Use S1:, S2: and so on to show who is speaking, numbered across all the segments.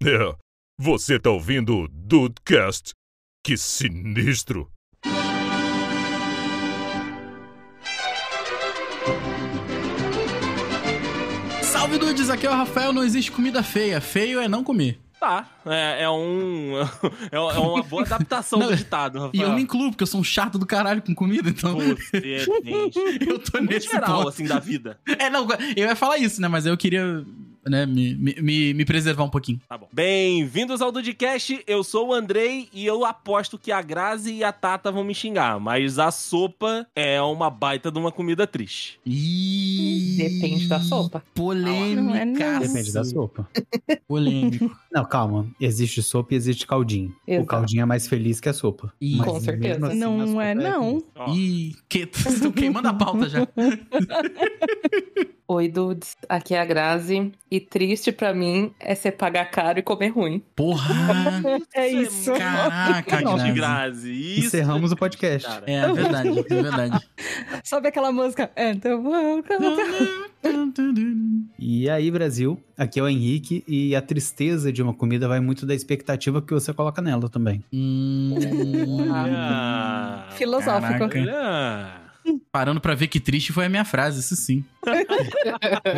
S1: É, você tá ouvindo o Dudecast? Que sinistro!
S2: Salve dudes, aqui é o Rafael, não existe comida feia. Feio é não comer.
S3: Tá, é, é um. É uma boa adaptação
S2: Não,
S3: do ditado, Rafael.
S2: E eu me incluo, porque eu sou um chato do caralho com comida, então.
S3: Você, gente.
S2: eu tô
S3: No
S2: nesse
S3: geral,
S2: ponto.
S3: assim, da vida.
S2: É, não, eu ia falar isso, né? Mas eu queria, né, me, me, me, preservar um pouquinho.
S3: Tá bom. Bem-vindos ao Dudcast, eu sou o Andrei e eu aposto que a Grazi e a Tata vão me xingar, mas a sopa é uma baita de uma comida triste.
S2: Ih,
S4: Depende da sopa.
S2: Polêmica.
S4: Não é não.
S5: Depende da sopa.
S2: Polêmico.
S5: Não, calma. Existe sopa e existe caldinho.
S4: Exato.
S5: O caldinho é mais feliz que a sopa. Mas
S4: Com certeza.
S5: assim,
S4: não
S5: sopa
S4: é, não.
S2: Ih, que... tô queimando a pauta já.
S4: Oi, dudes. Aqui é a Grazi. E triste pra mim é você pagar caro e comer ruim.
S2: Porra!
S4: É
S3: isso.
S2: Caraca, Grazi.
S3: Grazi, isso.
S5: Encerramos o podcast.
S3: Cara.
S2: É, é verdade, é verdade.
S6: Sabe aquela música? Então,
S5: E aí, Brasil, aqui é o Henrique e a tristeza de uma comida vai muito da expectativa que você coloca nela também.
S2: Hum,
S6: filosófico.
S2: Caraca. Parando pra ver que triste foi a minha frase, isso sim.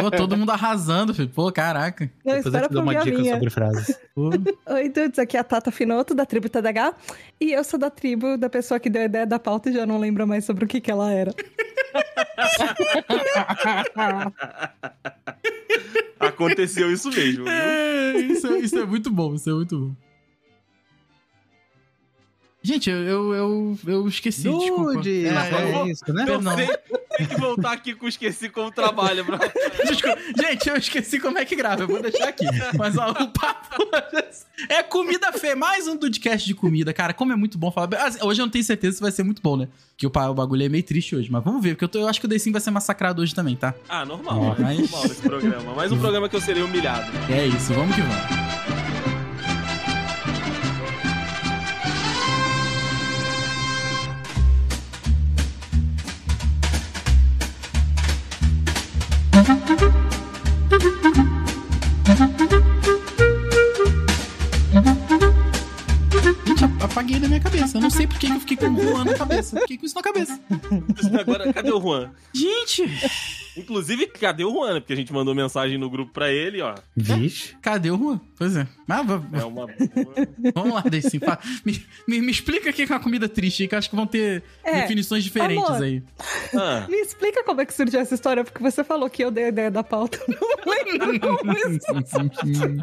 S2: Pô, todo mundo arrasando, filho. Pô, caraca.
S6: Não,
S5: Depois eu te dou uma dica
S6: minha.
S5: sobre frases.
S2: Pô.
S6: Oi, dudes. Aqui é a Tata Finoto, da tribo TDH. E eu sou da tribo da pessoa que deu a ideia da pauta e já não lembra mais sobre o que, que ela era.
S3: Aconteceu isso mesmo, viu?
S2: É, isso, é- isso é muito bom, isso é muito bom. Gente, eu, eu, eu, eu esqueci, desculpa.
S5: Dude,
S2: É,
S5: é,
S2: é,
S5: isso, né?
S3: Você tem que voltar aqui com esqueci como trabalha, bro.
S2: Desculpa. Gente, eu esqueci como é que grava, eu vou deixar aqui. Mas ó, o papo é comida feia, mais um podcast de comida, cara. Como é muito bom falar. Hoje eu não tenho certeza se vai ser muito bom, né? Que o, bagulho é meio triste hoje, mas vamos ver, porque eu, tô- eu acho que o The Sim vai ser massacrado hoje também, tá?
S3: Ah, normal,
S2: Mas-
S3: normal nesse programa. Mais um programa que eu serei humilhado.
S2: É isso, vamos que vamos. Minha cabeça. Eu não sei por que eu fiquei com o Juan na cabeça. Fiquei com isso na cabeça.
S3: Agora, cadê o Juan?
S2: Gente,
S3: Inclusive, cadê o Juan? né? Porque a gente mandou mensagem no grupo pra ele, ó.
S5: Vixe.
S2: cadê o Juan? Pois é. Mas v-
S3: É uma.
S2: vamos lá, Deicinho. Fa- Me, me, me explica o que é uma comida triste que eu acho que vão ter
S6: É,
S2: definições diferentes
S6: amor.
S2: aí.
S3: Ah,
S6: Me explica como é que surgiu essa história, porque você falou que eu dei a ideia da pauta. Eu Não lembro como isso.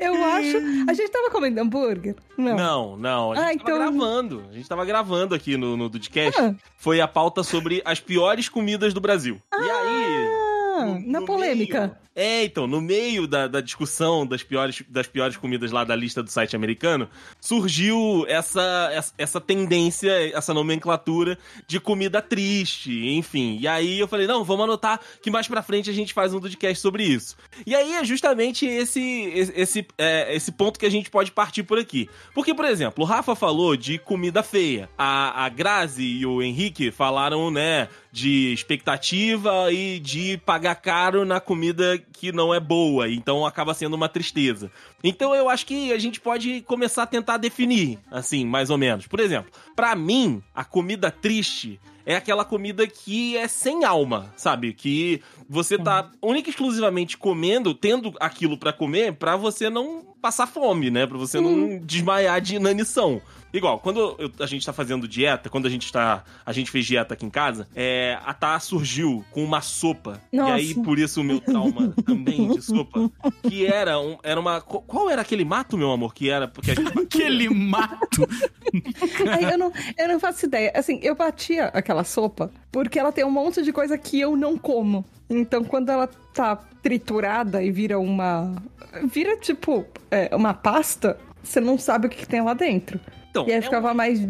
S6: Eu acho. A gente tava comendo hambúrguer? Não.
S3: não, não. A gente
S6: Ah,
S3: tava
S6: então-
S3: gravando. A gente tava gravando aqui no, no Dudcast.
S6: Ah.
S3: Foi a pauta sobre as piores comidas do Brasil. E aí.
S6: Ah,
S3: no-
S6: na
S3: no
S6: polêmica.
S3: meio- é, então, no meio da, da discussão das piores, das piores comidas lá da lista do site americano, surgiu essa, essa, tendência, essa nomenclatura de comida triste, enfim. E aí eu falei, não, vamos anotar que mais pra frente a gente faz um podcast sobre isso. E aí é justamente esse, esse, é, esse ponto que a gente pode partir por aqui. Porque, por exemplo, o Rafa falou de comida feia. A, a Grazi e o Henrique falaram, né, de expectativa e de pagar caro na comida que não é boa, então acaba sendo uma tristeza. Então eu acho que a gente pode começar a tentar definir, assim, mais ou menos. Por exemplo, pra mim, a comida triste é aquela comida que é sem alma, sabe? Que você tá única e exclusivamente comendo, tendo aquilo pra comer, pra você não passar fome, né? Pra você não desmaiar de inanição. Igual, quando eu- a gente tá fazendo dieta, quando a gente tá. A gente fez dieta aqui em casa, é, a Tá surgiu com uma sopa.
S6: Nossa.
S3: E aí, por isso, o meu trauma também de sopa. Que era, um, era uma. qu- Qual era aquele mato, meu amor? Que era. Porque a gente
S2: Aquele mato.
S6: Aí eu não, eu não faço ideia. Assim, eu batia aquela sopa porque ela tem um monte de coisa que eu não como. Então, quando ela tá triturada e vira uma. Vira tipo é, uma pasta, você não sabe o que, que tem lá dentro.
S3: Então,
S6: E aí
S3: é
S6: ficava mais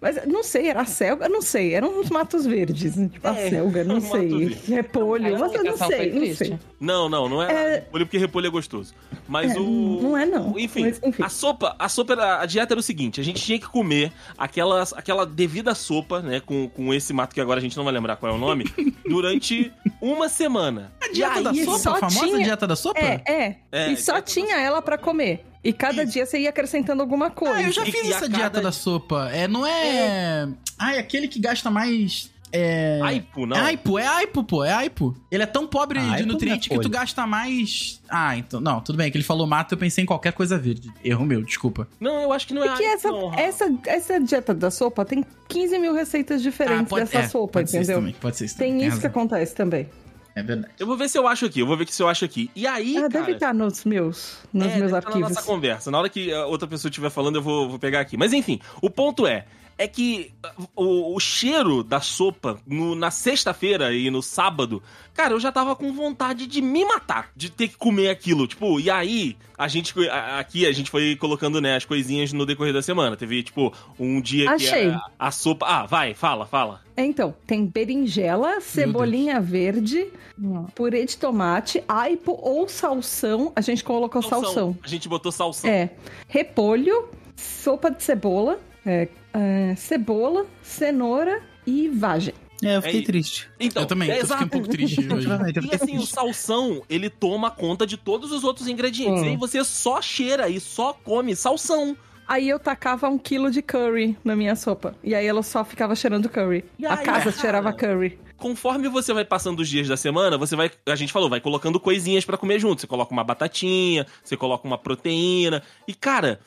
S6: Mas não sei, era a selga? Não sei, eram uns matos verdes. Tipo, a
S3: É,
S6: selga, não sei.
S3: verde.
S6: Repolho,
S4: Essa
S6: mas eu não sei, não sei.
S3: Não, não, não é,
S6: É-
S3: repolho porque repolho é gostoso. Mas
S6: É,
S3: o.
S6: não é, não.
S3: Enfim,
S6: Mas, enfim.
S3: a sopa, a sopa era, a dieta era o seguinte: a gente tinha que comer aquela, aquela devida sopa, né? Com, com esse mato que agora a gente não vai lembrar qual é o nome, durante uma semana.
S2: A dieta da sopa,
S6: só
S2: a famosa
S6: tinha-
S2: dieta da sopa?
S6: É, é.
S3: É,
S6: e só tinha ela pra comer. E cada
S3: Isso.
S6: dia você ia acrescentando alguma coisa.
S2: Ah, eu já
S3: E-
S2: fiz
S3: e
S2: essa
S3: cada-
S2: dieta da sopa. É, não é. Ai, aquele que gasta mais. É.
S3: Aipo, não.
S2: É Aipo, é Aipo, pô, é Aipo. Ele é tão pobre
S5: Ah,
S2: de
S5: é
S2: nutriente que tu gasta mais. Ah, então. Não, tudo bem, que ele falou mato, eu pensei em qualquer coisa verde. Erro meu, desculpa.
S3: Não, eu acho que não é
S6: Porque
S3: aipo,
S6: essa,
S3: não,
S6: essa, essa dieta da sopa tem 15 mil receitas diferentes
S2: Ah, pode-
S6: dessa
S2: é,
S6: sopa,
S2: pode ser isso
S6: entendeu?
S2: também, pode ser isso
S6: Tem
S2: também,
S6: isso que
S2: razão.
S6: acontece também.
S2: É verdade.
S3: Eu vou ver se eu acho aqui, eu vou ver se eu acho aqui. E aí,
S6: ah,
S3: cara...
S6: deve estar nos meus, nos
S3: É,
S6: meus
S3: deve tá
S6: arquivos.
S3: Na nossa conversa. Na hora que a outra pessoa estiver falando, eu vou, vou pegar aqui. Mas enfim, o ponto é. É que o, o cheiro da sopa no- na sexta-feira e no sábado, cara, eu já tava com vontade de me matar, de ter que comer aquilo. Tipo, e aí, a gente, a- aqui a gente foi colocando, né, as coisinhas no decorrer da semana. Teve, tipo, um dia
S6: Achei.
S3: que a, a sopa. Ah, vai, fala, fala.
S6: É, então, tem berinjela, cebolinha verde,
S4: Hum.
S6: purê de tomate, aipo ou salsão. A gente colocou salsão.
S3: A gente botou salsão.
S6: É. Repolho, sopa de cebola, é, é, cebola, cenoura e vagem.
S5: É, eu fiquei
S3: É,
S5: triste.
S3: Então,
S2: eu também,
S3: é
S2: eu fiquei um pouco triste hoje.
S3: E assim, o salsão, ele toma conta de todos os outros ingredientes.
S6: Hum.
S3: E aí você só cheira e só come salsão.
S6: Aí eu tacava um quilo de curry na minha sopa. E aí ela só ficava cheirando curry.
S3: E
S6: a
S3: aí,
S6: casa
S3: cara?
S6: cheirava curry.
S3: Conforme você vai passando os dias da semana, você vai. A gente falou, vai colocando coisinhas pra comer junto. Você coloca uma batatinha, você coloca uma proteína. E, cara.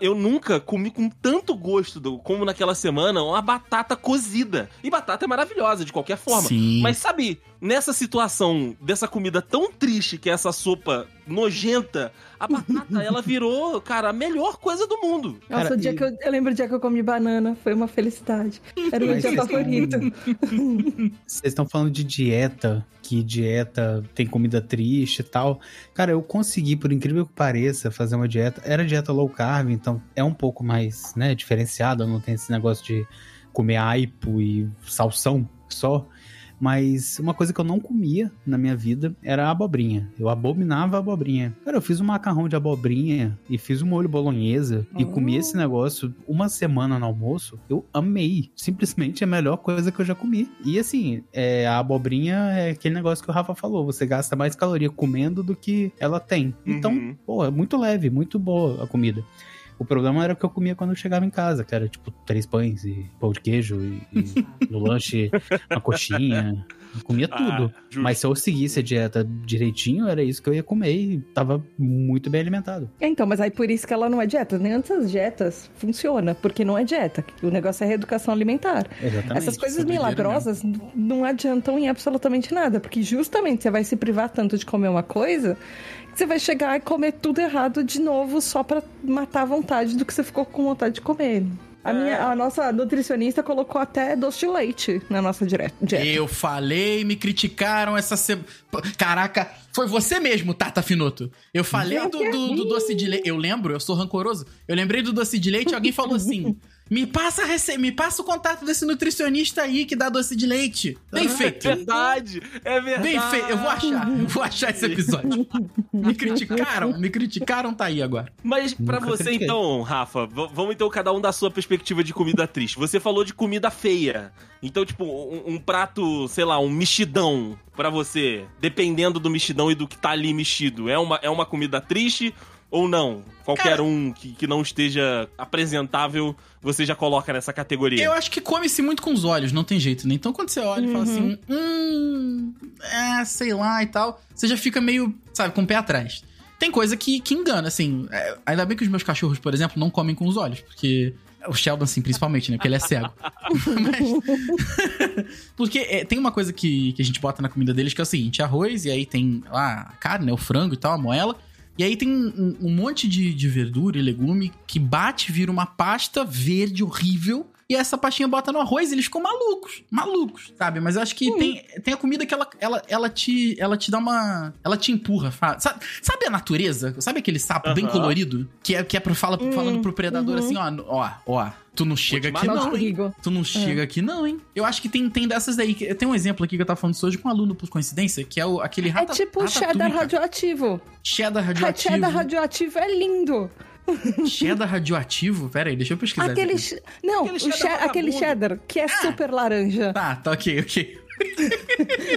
S3: Eu nunca comi com tanto gosto do- como naquela semana uma batata cozida. E batata é maravilhosa de qualquer forma.
S2: Sim.
S3: Mas sabe, nessa situação dessa comida tão triste que é essa sopa nojenta, a batata ela virou, cara, a melhor coisa do mundo.
S6: Nossa,
S5: Cara,
S6: o dia
S5: e-
S6: que eu, eu lembro o dia que eu comi banana. Foi uma felicidade. Era o meu dia
S5: vocês
S6: favorito.
S5: Vocês estão falando de dieta, que dieta tem comida triste e tal. Cara, eu consegui, por incrível que pareça, fazer uma dieta. Era dieta low carb, então é um pouco mais, né, diferenciada. Não tem esse negócio de comer aipo e salsão só. Mas uma coisa que eu não comia na minha vida era a abobrinha. Eu abominava a abobrinha. Cara, eu fiz um macarrão de abobrinha e fiz um molho bolonhesa e comi esse negócio uma semana no almoço. Eu amei. Simplesmente é a melhor coisa que eu já comi. E assim, é, a abobrinha é aquele negócio que o Rafa falou. Você gasta mais caloria comendo do que ela tem. Então,
S3: Uhum.
S5: pô, é muito leve, muito boa a comida. O problema era o que eu comia quando eu chegava em casa, que era tipo três pães e pão de queijo e, e no lanche uma coxinha. Eu comia tudo.
S3: Ah.
S5: Mas se eu seguisse a dieta direitinho, era isso que eu ia comer e tava muito bem alimentado.
S6: É, Então, mas aí por isso que ela não é dieta. Nem antes das dietas funciona, porque não é dieta. O negócio é reeducação alimentar.
S5: Exatamente.
S6: Essas coisas
S2: é
S6: milagrosas não adiantam em absolutamente nada, porque justamente você vai se privar tanto de comer uma coisa você vai chegar e comer tudo errado de novo só pra matar a vontade do que você ficou com vontade de comer. A, minha, a nossa nutricionista colocou até doce de leite na nossa dieta.
S2: Eu falei, me criticaram essa semana. Caraca, foi você mesmo, Tata Finoto. Eu falei do, do- do doce de leite. Eu lembro, eu sou rancoroso. Eu lembrei do doce de leite e alguém falou assim: me passa, a rece... me passa o contato desse nutricionista aí que dá doce de leite. Bem
S3: É
S2: feito.
S3: verdade, é verdade.
S2: Bem feito. Eu vou achar. Eu vou achar esse episódio. Me criticaram, me criticaram, tá aí agora.
S3: Mas pra
S5: Nunca
S3: você
S5: critiquei.
S3: então, Rafa, vamos então cada um da sua perspectiva de comida triste. Você falou de comida feia. Então, tipo, um, um prato, sei lá, um mexidão pra você, dependendo do mexidão e do que tá ali mexido, é uma, é uma comida triste ou não? Qualquer
S2: Cara-
S3: um que, que não esteja apresentável, você já coloca nessa categoria.
S2: Eu acho que come-se muito com os olhos, não tem jeito, né? Então quando você olha e fala assim, hum, é, sei lá e tal, você já fica meio, sabe, com o pé atrás. Tem coisa que, que engana, assim. é, ainda bem que os meus cachorros, por exemplo, não comem com os olhos, porque. O Sheldon, assim, principalmente, né? Porque ele é cego. Mas- porque é, tem uma coisa que, que a gente bota na comida deles que é o seguinte: arroz, e aí tem lá a carne, né, o frango e tal, a moela. E aí tem um, um monte de, de verdura e legume que bate, vira uma pasta verde horrível. e essa pastinha bota no arroz, eles ficam malucos, malucos, sabe? Mas eu acho que tem, tem a comida que ela, ela, ela, te, ela te dá uma. Ela te empurra. Sabe, sabe a natureza? Sabe aquele sapo bem
S3: Aham.
S2: colorido? Que é, que é pro, fala, falando pro predador
S6: uhum.
S2: assim: ó, ó, ó, tu não chega aqui não, hein? Tu não chega aqui não, hein? Eu acho que tem, tem dessas daí. Tem um exemplo aqui que eu tava falando isso hoje com um aluno, por coincidência, que é o, aquele
S6: É
S2: rata,
S6: tipo
S2: ratatouille,
S6: cheddar radioativo.
S2: Cheddar radioativo.
S6: Cheddar radioativo é lindo.
S2: Cheddar radioativo? Pera aí, deixa eu pesquisar.
S6: Aquele. Não,
S3: Aquele cheddar
S6: che- aquele cheddar que é super laranja.
S2: Tá, tá ok, ok.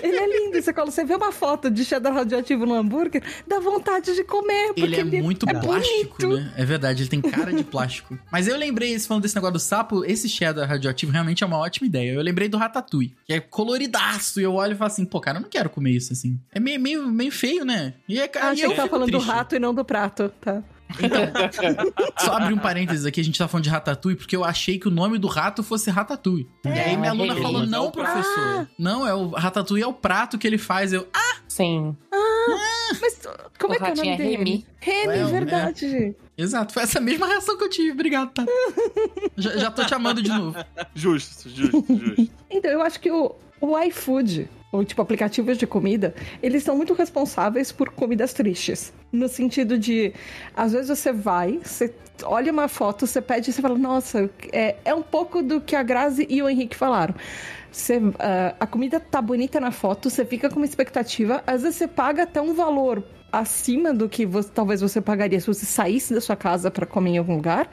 S6: Ele é lindo. Você, quando você vê uma foto de cheddar radioativo no hambúrguer, dá vontade de comer. Porque
S2: Ele é muito plástico,
S6: bonito.
S2: né? É verdade, ele tem cara de plástico. Mas eu lembrei, falando desse negócio do sapo, esse cheddar radioativo realmente é uma ótima ideia. Eu lembrei do ratatouille, que é coloridaço. E eu olho e falo assim, pô, cara, eu não quero comer isso assim. É meio, meio, meio feio, né? E é,
S6: Ah, achei
S2: eu
S6: que tava falando
S2: triste.
S6: do rato e não do prato, tá?
S2: Só abrir um parênteses aqui, a gente tá falando de ratatouille, porque eu achei que o nome do rato fosse ratatouille. e aí minha
S4: é
S2: aluna falou,
S3: é
S2: não,
S3: prato.
S2: professor. Não, é o ratatouille é o prato que ele faz. Eu, ah,
S4: Sim.
S6: Mas como
S4: O
S6: é que é o nome
S4: é
S6: dele?
S4: Remy.
S6: Remy,
S2: Ué,
S6: verdade.
S2: exato, foi essa mesma reação que eu tive. Obrigado, tá? já, já tô te amando de novo.
S3: Justo, justo, justo.
S6: Então, eu acho que o, o iFood, ou tipo aplicativos de comida, eles são muito responsáveis por comidas tristes. No sentido de, às vezes você vai, você olha uma foto, você pede e você fala, nossa, é, é um pouco do que a Grazi e o Henrique falaram. Você, ah, a comida tá bonita na foto, você fica com uma expectativa, às vezes você paga até um valor acima do que você- talvez você pagaria se você saísse da sua casa para comer em algum lugar.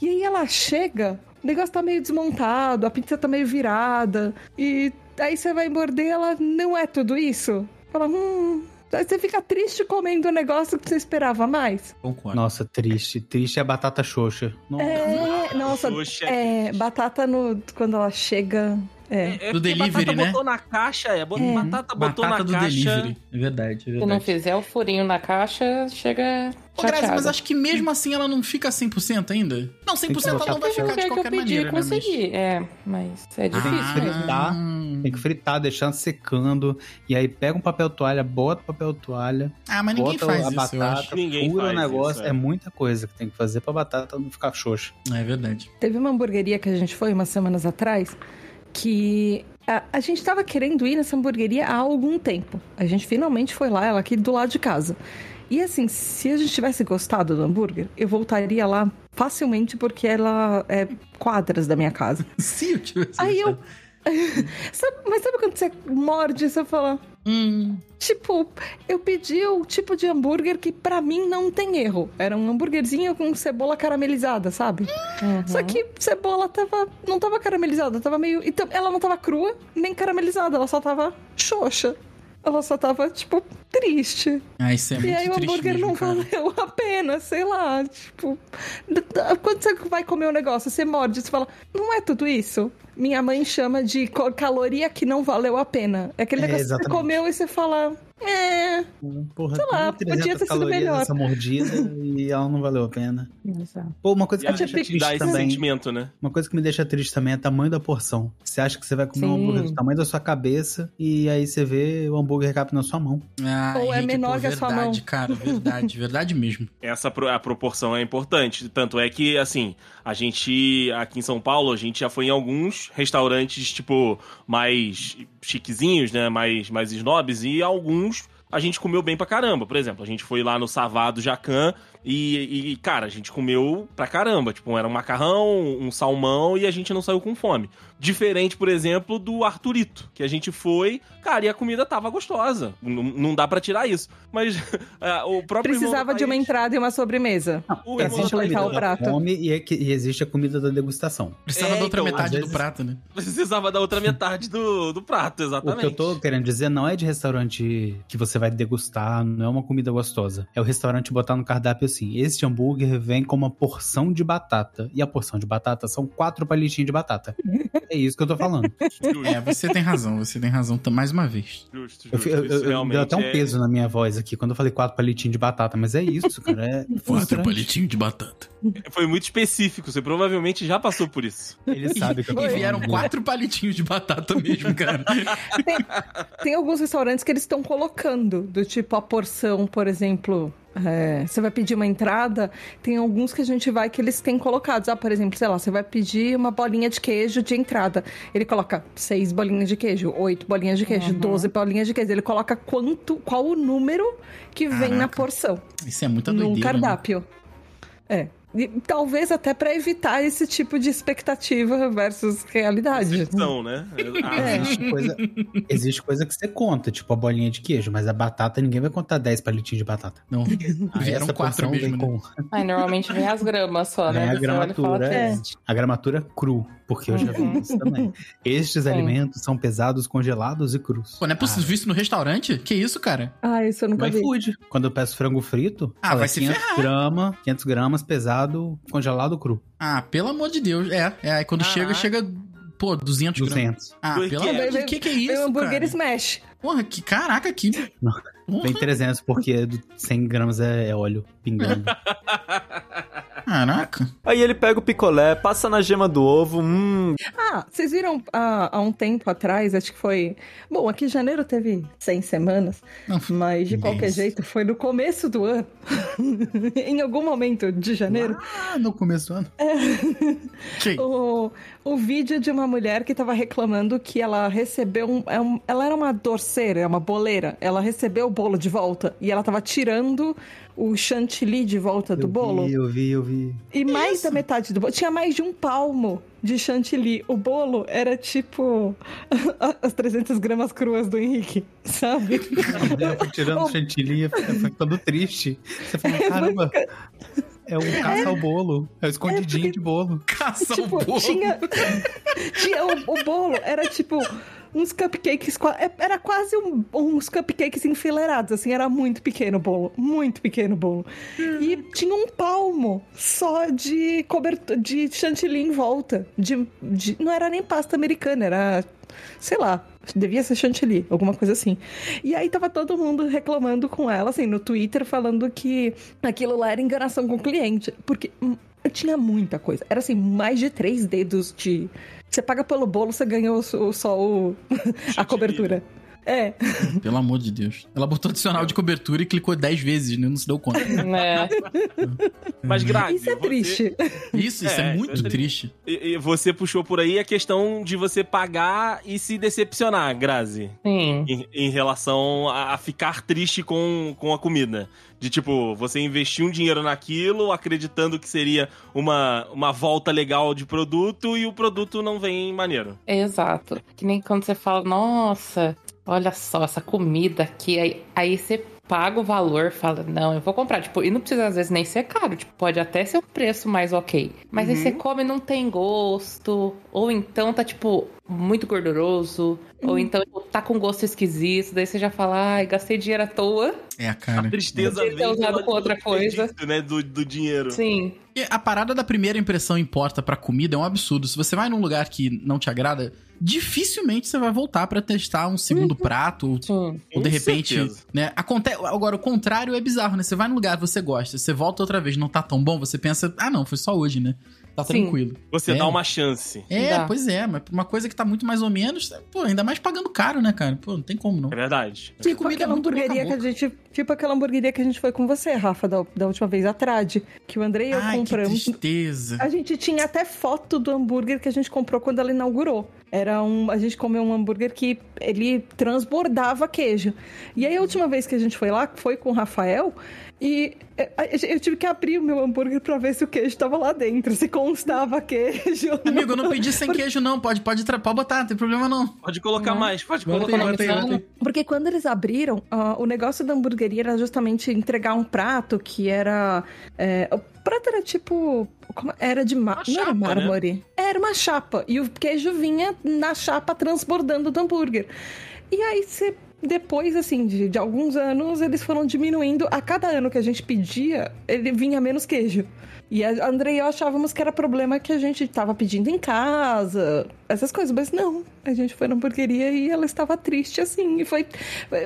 S6: E aí ela chega, o negócio tá meio desmontado, a pizza tá meio virada, e aí você vai morder, ela não é tudo isso. Fala, hum. Aí você fica triste comendo o negócio que você esperava mais.
S2: Concordo.
S5: Nossa, triste. Triste é a batata xoxa. Nossa.
S6: É, nossa,
S3: Poxa,
S6: é,
S3: triste.
S6: batata no, quando ela chega. É.
S3: É
S2: Do
S3: porque
S2: delivery,
S3: batata
S2: né?
S3: botou na caixa, é. bot-
S6: É.
S3: Batata botou
S2: Batata
S3: na
S2: do
S3: caixa.
S2: delivery. É verdade, é
S4: Se não
S2: verdade.
S4: fizer o furinho na caixa, chega
S2: Ô, Grazi, mas acho que mesmo assim ela não fica 100% ainda? Não, 100% ela não vai ficar de
S4: que eu
S2: qualquer
S4: pedi,
S2: maneira, né? mas-
S4: consegui. É, mas é difícil
S2: Ah.
S4: mesmo.
S5: fritar. Tem que fritar, deixando secando. E aí pega um papel toalha, bota o papel toalha,
S2: Ah, mas ninguém
S5: bota
S2: faz
S5: a
S2: isso, eu
S5: batata,
S3: Ninguém
S5: fura o negócio.
S3: isso,
S5: é.
S3: é.
S5: muita coisa que tem que fazer pra batata não ficar xoxa.
S2: É verdade.
S6: Teve uma hamburgueria que a gente foi umas semanas atrás que a, a gente tava querendo ir nessa hamburgueria há algum tempo. A gente finalmente foi lá, ela aqui do lado de casa. E assim, se a gente tivesse gostado do hambúrguer, eu voltaria lá facilmente porque ela é quadras da minha casa.
S2: Se eu tivesse.
S6: Aí eu. Sabe- mas sabe quando você morde e você fala.
S2: Hum,
S6: Tipo, eu pedi o tipo de hambúrguer que pra mim não tem erro. Era um hambúrguerzinho com cebola caramelizada, sabe?
S4: Uhum.
S6: Só que cebola tava, não tava caramelizada, tava meio. Então, ela não tava crua nem caramelizada, ela só tava xoxa. Ela só tava, tipo, triste.
S2: ah, isso é muito
S6: e aí o
S2: triste
S6: hambúrguer
S2: mesmo,
S6: não
S2: cara.
S6: valeu a pena, sei lá. Tipo, quando você vai comer um negócio, você morde, você fala, não é tudo isso? Minha mãe chama de caloria que não valeu a pena. É aquele
S5: É,
S6: negócio que você
S5: exatamente.
S6: comeu e você fala, é.
S5: Porra,
S6: Sei lá, podia ter sido melhor.
S5: essa mordida e ela não valeu a pena.
S4: Exato.
S5: Pô, uma coisa
S3: E
S5: que me deixa
S3: te dá
S5: triste
S3: esse
S5: também.
S3: sentimento, né?
S5: Uma coisa que me deixa triste também é o tamanho da porção. Você acha que você vai comer um
S4: Sim.
S5: hambúrguer do tamanho da sua cabeça e aí você vê o hambúrguer cabe na sua mão.
S2: Ah,
S6: Ou é
S2: Henrique,
S6: menor
S2: pô,
S6: que a sua
S2: verdade,
S6: mão.
S2: cara, verdade, verdade mesmo.
S3: Essa pro- a proporção é importante. Tanto é que, assim, a gente, aqui em São Paulo, a gente já foi em alguns restaurantes, tipo, mais chiquezinhos, né? Mais, mais snobs, e alguns a gente comeu bem pra caramba. Por exemplo, a gente foi lá no Savado Jacan e, e, cara, a gente comeu pra caramba. Tipo, era um macarrão, um salmão e a gente não saiu com fome. Diferente, por exemplo, do Arturito, que a gente foi, cara, e a comida tava gostosa. Não, não dá pra tirar isso. Mas ah, o próprio irmão
S6: Precisava de uma entrada e uma sobremesa.
S3: o
S6: É,
S3: do Thaís-
S6: completar o
S5: da
S6: prato.
S5: fome e, é que- e existe a comida da degustação.
S2: Precisava
S3: É,
S2: da outra
S3: então,
S2: metade
S5: às
S2: do
S5: vezes-
S2: prato, né?
S3: Precisava da outra metade do, do prato,
S5: O
S3: exatamente.
S5: que eu tô querendo dizer não é de restaurante que você vai degustar, não é uma comida gostosa. É o restaurante botar no cardápio assim: este hambúrguer vem com uma porção de batata. E a porção de batata são quatro palitinhos de batata. É isso que eu tô falando.
S3: Justo,
S2: É, você tem razão, você tem razão mais uma vez.
S3: justo,
S5: Eu,
S3: justo.
S5: eu, eu, eu
S3: realmente
S5: deu até um
S3: é-
S5: peso na minha voz aqui quando eu falei quatro palitinhos de batata, mas é isso, cara. É
S2: Quatro palitinhos de batata.
S3: Foi muito específico, você provavelmente já passou por isso.
S5: Ele sabe que eu tô
S2: E vieram
S5: falando.
S2: quatro palitinhos de batata mesmo, cara.
S6: Tem alguns restaurantes que eles estão colocando, do tipo a porção, por exemplo, é, você vai pedir uma entrada, tem alguns que a gente vai que eles têm colocados. Ah, por exemplo, sei lá, você vai pedir uma bolinha de queijo de entrada. Ele coloca seis bolinhas de queijo, oito bolinhas de queijo,
S4: Uhum.
S6: doze bolinhas de queijo. Ele coloca quanto, qual o número que vem na
S2: Caraca.
S6: porção
S2: Isso é muita
S6: no
S2: doideira. né?
S6: cardápio. É. E talvez até pra evitar esse tipo de expectativa versus realidade.
S3: Ficção, né? Ah,
S6: É.
S5: Existe coisa, existe coisa que você conta, tipo a bolinha de queijo, mas a batata ninguém vai contar 10 palitinhos de batata.
S2: Não.
S5: Aí
S2: Vieram
S5: essa
S2: quatro mesmo,
S5: vem
S2: né?
S5: com
S4: Ai, normalmente vem as gramas só, né?
S5: É, a gramatura.
S4: que
S5: é.
S6: é.
S5: A gramatura cru, porque eu já vi
S4: Uhum.
S5: isso também. Estes
S4: Sim.
S5: alimentos são pesados, congelados e crus.
S2: Pô, não é possível
S5: Ah,
S2: isso no restaurante? Que isso, cara?
S6: Ah, isso eu
S5: no
S6: nunca vi.
S5: iFood. Quando eu peço frango frito,
S2: Ah, vai se
S5: 500 gramas, 500 gramas pesado, congelado cru.
S2: Ah, pelo amor de Deus. É, é. Aí quando chega,
S3: Caraca.
S2: chega. Pô, 200 gramas.
S5: 200.
S2: Ah,
S3: Do
S2: pelo amor
S3: é?
S2: de Deus. O que, que é isso,
S6: um hambúrguer
S2: cara?
S6: smash.
S2: Porra, que caraca, que.
S5: Não.
S2: Porra,
S5: Vem 300, porque do 100 gramas é, é óleo pingando.
S2: Caraca.
S7: Aí ele pega o picolé, passa na gema do ovo, hum,
S6: Ah, vocês viram há, há um tempo atrás, acho que foi. Bom, aqui em janeiro teve 100 semanas,
S2: Não,
S6: mas de qualquer
S2: mês.
S6: jeito foi no começo do ano. em algum momento de janeiro.
S2: Ah, no começo do ano. Que?
S6: O, o vídeo de uma mulher que tava reclamando que ela recebeu um, é um- Ela era uma dorceira, é uma boleira. Ela recebeu o bolo de volta e ela tava tirando o chantilly de volta do
S5: eu
S6: bolo.
S5: vi, eu vi, eu vi.
S6: E mais da metade do bolo. Tinha mais de um palmo de chantilly. O bolo era tipo as 300 gramas cruas do Henrique, sabe?
S5: Tirando o chantilly foi ficando triste. Você falou, caramba, é um caça ao bolo. É o escondidinho de bolo.
S2: Caça
S6: tipo,
S2: o bolo.
S6: tinha. tinha o, o bolo, era tipo. Uns cupcakes, é- era quase um- uns cupcakes enfileirados, assim, era muito pequeno o bolo, muito pequeno o bolo. E tinha um palmo só de cobertura, de chantilly em volta. De, de- não era nem pasta americana, era, sei lá, devia ser chantilly, alguma coisa assim. E aí tava todo mundo reclamando com ela, assim, no Twitter, falando que aquilo lá era enganação com o cliente. Porque hum, tinha muita coisa. Era assim, mais de três dedos de. Você paga pelo bolo, você ganha o, o- só o, a cobertura. É.
S2: Pelo amor de Deus. Ela botou adicional de cobertura e clicou 10 vezes, né? Não se deu conta.
S4: É.
S3: Mas, Grazi,
S6: Isso é
S3: você-
S6: triste.
S2: Isso, isso é,
S3: É,
S2: muito
S3: isso é
S2: triste.
S3: e- e você puxou por aí a questão de você pagar e se decepcionar, Grazi.
S4: Sim.
S3: Em, em relação a, a ficar triste com, com a comida. De tipo, você investir um dinheiro naquilo, acreditando que seria uma, uma volta legal de produto e o produto não vem maneiro.
S4: Exato. Que nem quando você fala, nossa, olha só, essa comida aqui. Aí, aí você paga o valor, fala, não, eu vou comprar. Tipo, e não precisa às vezes nem ser caro. Tipo, pode até ser um preço mais ok. Mas aí você come e não tem gosto. Ou então tá, tipo, muito gorduroso. Ou então tipo, tá com gosto esquisito. Daí você já fala, ai, gastei dinheiro à toa.
S2: É, cara.
S3: A tristeza
S4: ter
S3: vem
S4: usado com outra coisa.
S3: né, do, do dinheiro.
S4: Sim.
S2: E a parada da primeira impressão importa pra comida é um absurdo. Se você vai num lugar que não te agrada, dificilmente você vai voltar pra testar um segundo prato. Ou,
S4: Sim.
S2: ou
S3: Com
S2: de repente,
S3: certeza.
S2: né? Acontece. Agora, o contrário é bizarro, né? Você vai num lugar que você gosta, você volta outra vez, não tá tão bom, você pensa, ah, não, foi só hoje, né? Tá
S4: Sim.
S2: tranquilo.
S3: Você
S2: É.
S3: dá uma chance.
S2: É,
S4: Dá.
S2: pois é, mas uma coisa que tá muito mais ou menos, pô, ainda mais pagando caro, né, cara? Pô, não tem como não.
S3: É verdade.
S2: Porque
S6: Tipo
S2: comida é
S6: aquela
S2: a
S6: hamburgueria que a gente. Tipo aquela hamburgueria que a gente foi com você, Rafa, da, da última vez, a Trad. Que o André e eu
S2: Ai, que
S6: compramos.
S2: tristeza.
S6: A gente tinha até foto do hambúrguer que a gente comprou quando ela inaugurou. Era um. A gente comeu um hambúrguer que ele transbordava queijo. E aí a última vez que a gente foi lá, foi com o Rafael. E é, eu tive que abrir o meu hambúrguer pra ver se o queijo tava lá dentro, se constava queijo.
S2: Amigo, eu não pedi sem queijo, não. Pode, pode, pode botar, não tem problema não.
S3: Pode colocar
S4: Uhum.
S3: mais, pode
S2: Bota
S3: colocar
S2: aí,
S3: mais.
S2: aí.
S6: Porque quando eles abriram, ah, o negócio da hamburgueria era justamente entregar um prato que era. é, o prato era tipo. como- era de ma-
S3: Uma
S6: não era
S3: chapa, né?
S6: mármore. Era uma chapa. E o queijo vinha na chapa transbordando do hambúrguer. E aí você. Depois, assim, de, de alguns anos, eles foram diminuindo. A cada ano que a gente pedia, ele vinha menos queijo. E a André e eu achávamos que era problema que a gente tava pedindo em casa, essas coisas, mas não. A gente foi na hamburgueria e ela estava triste assim. E foi,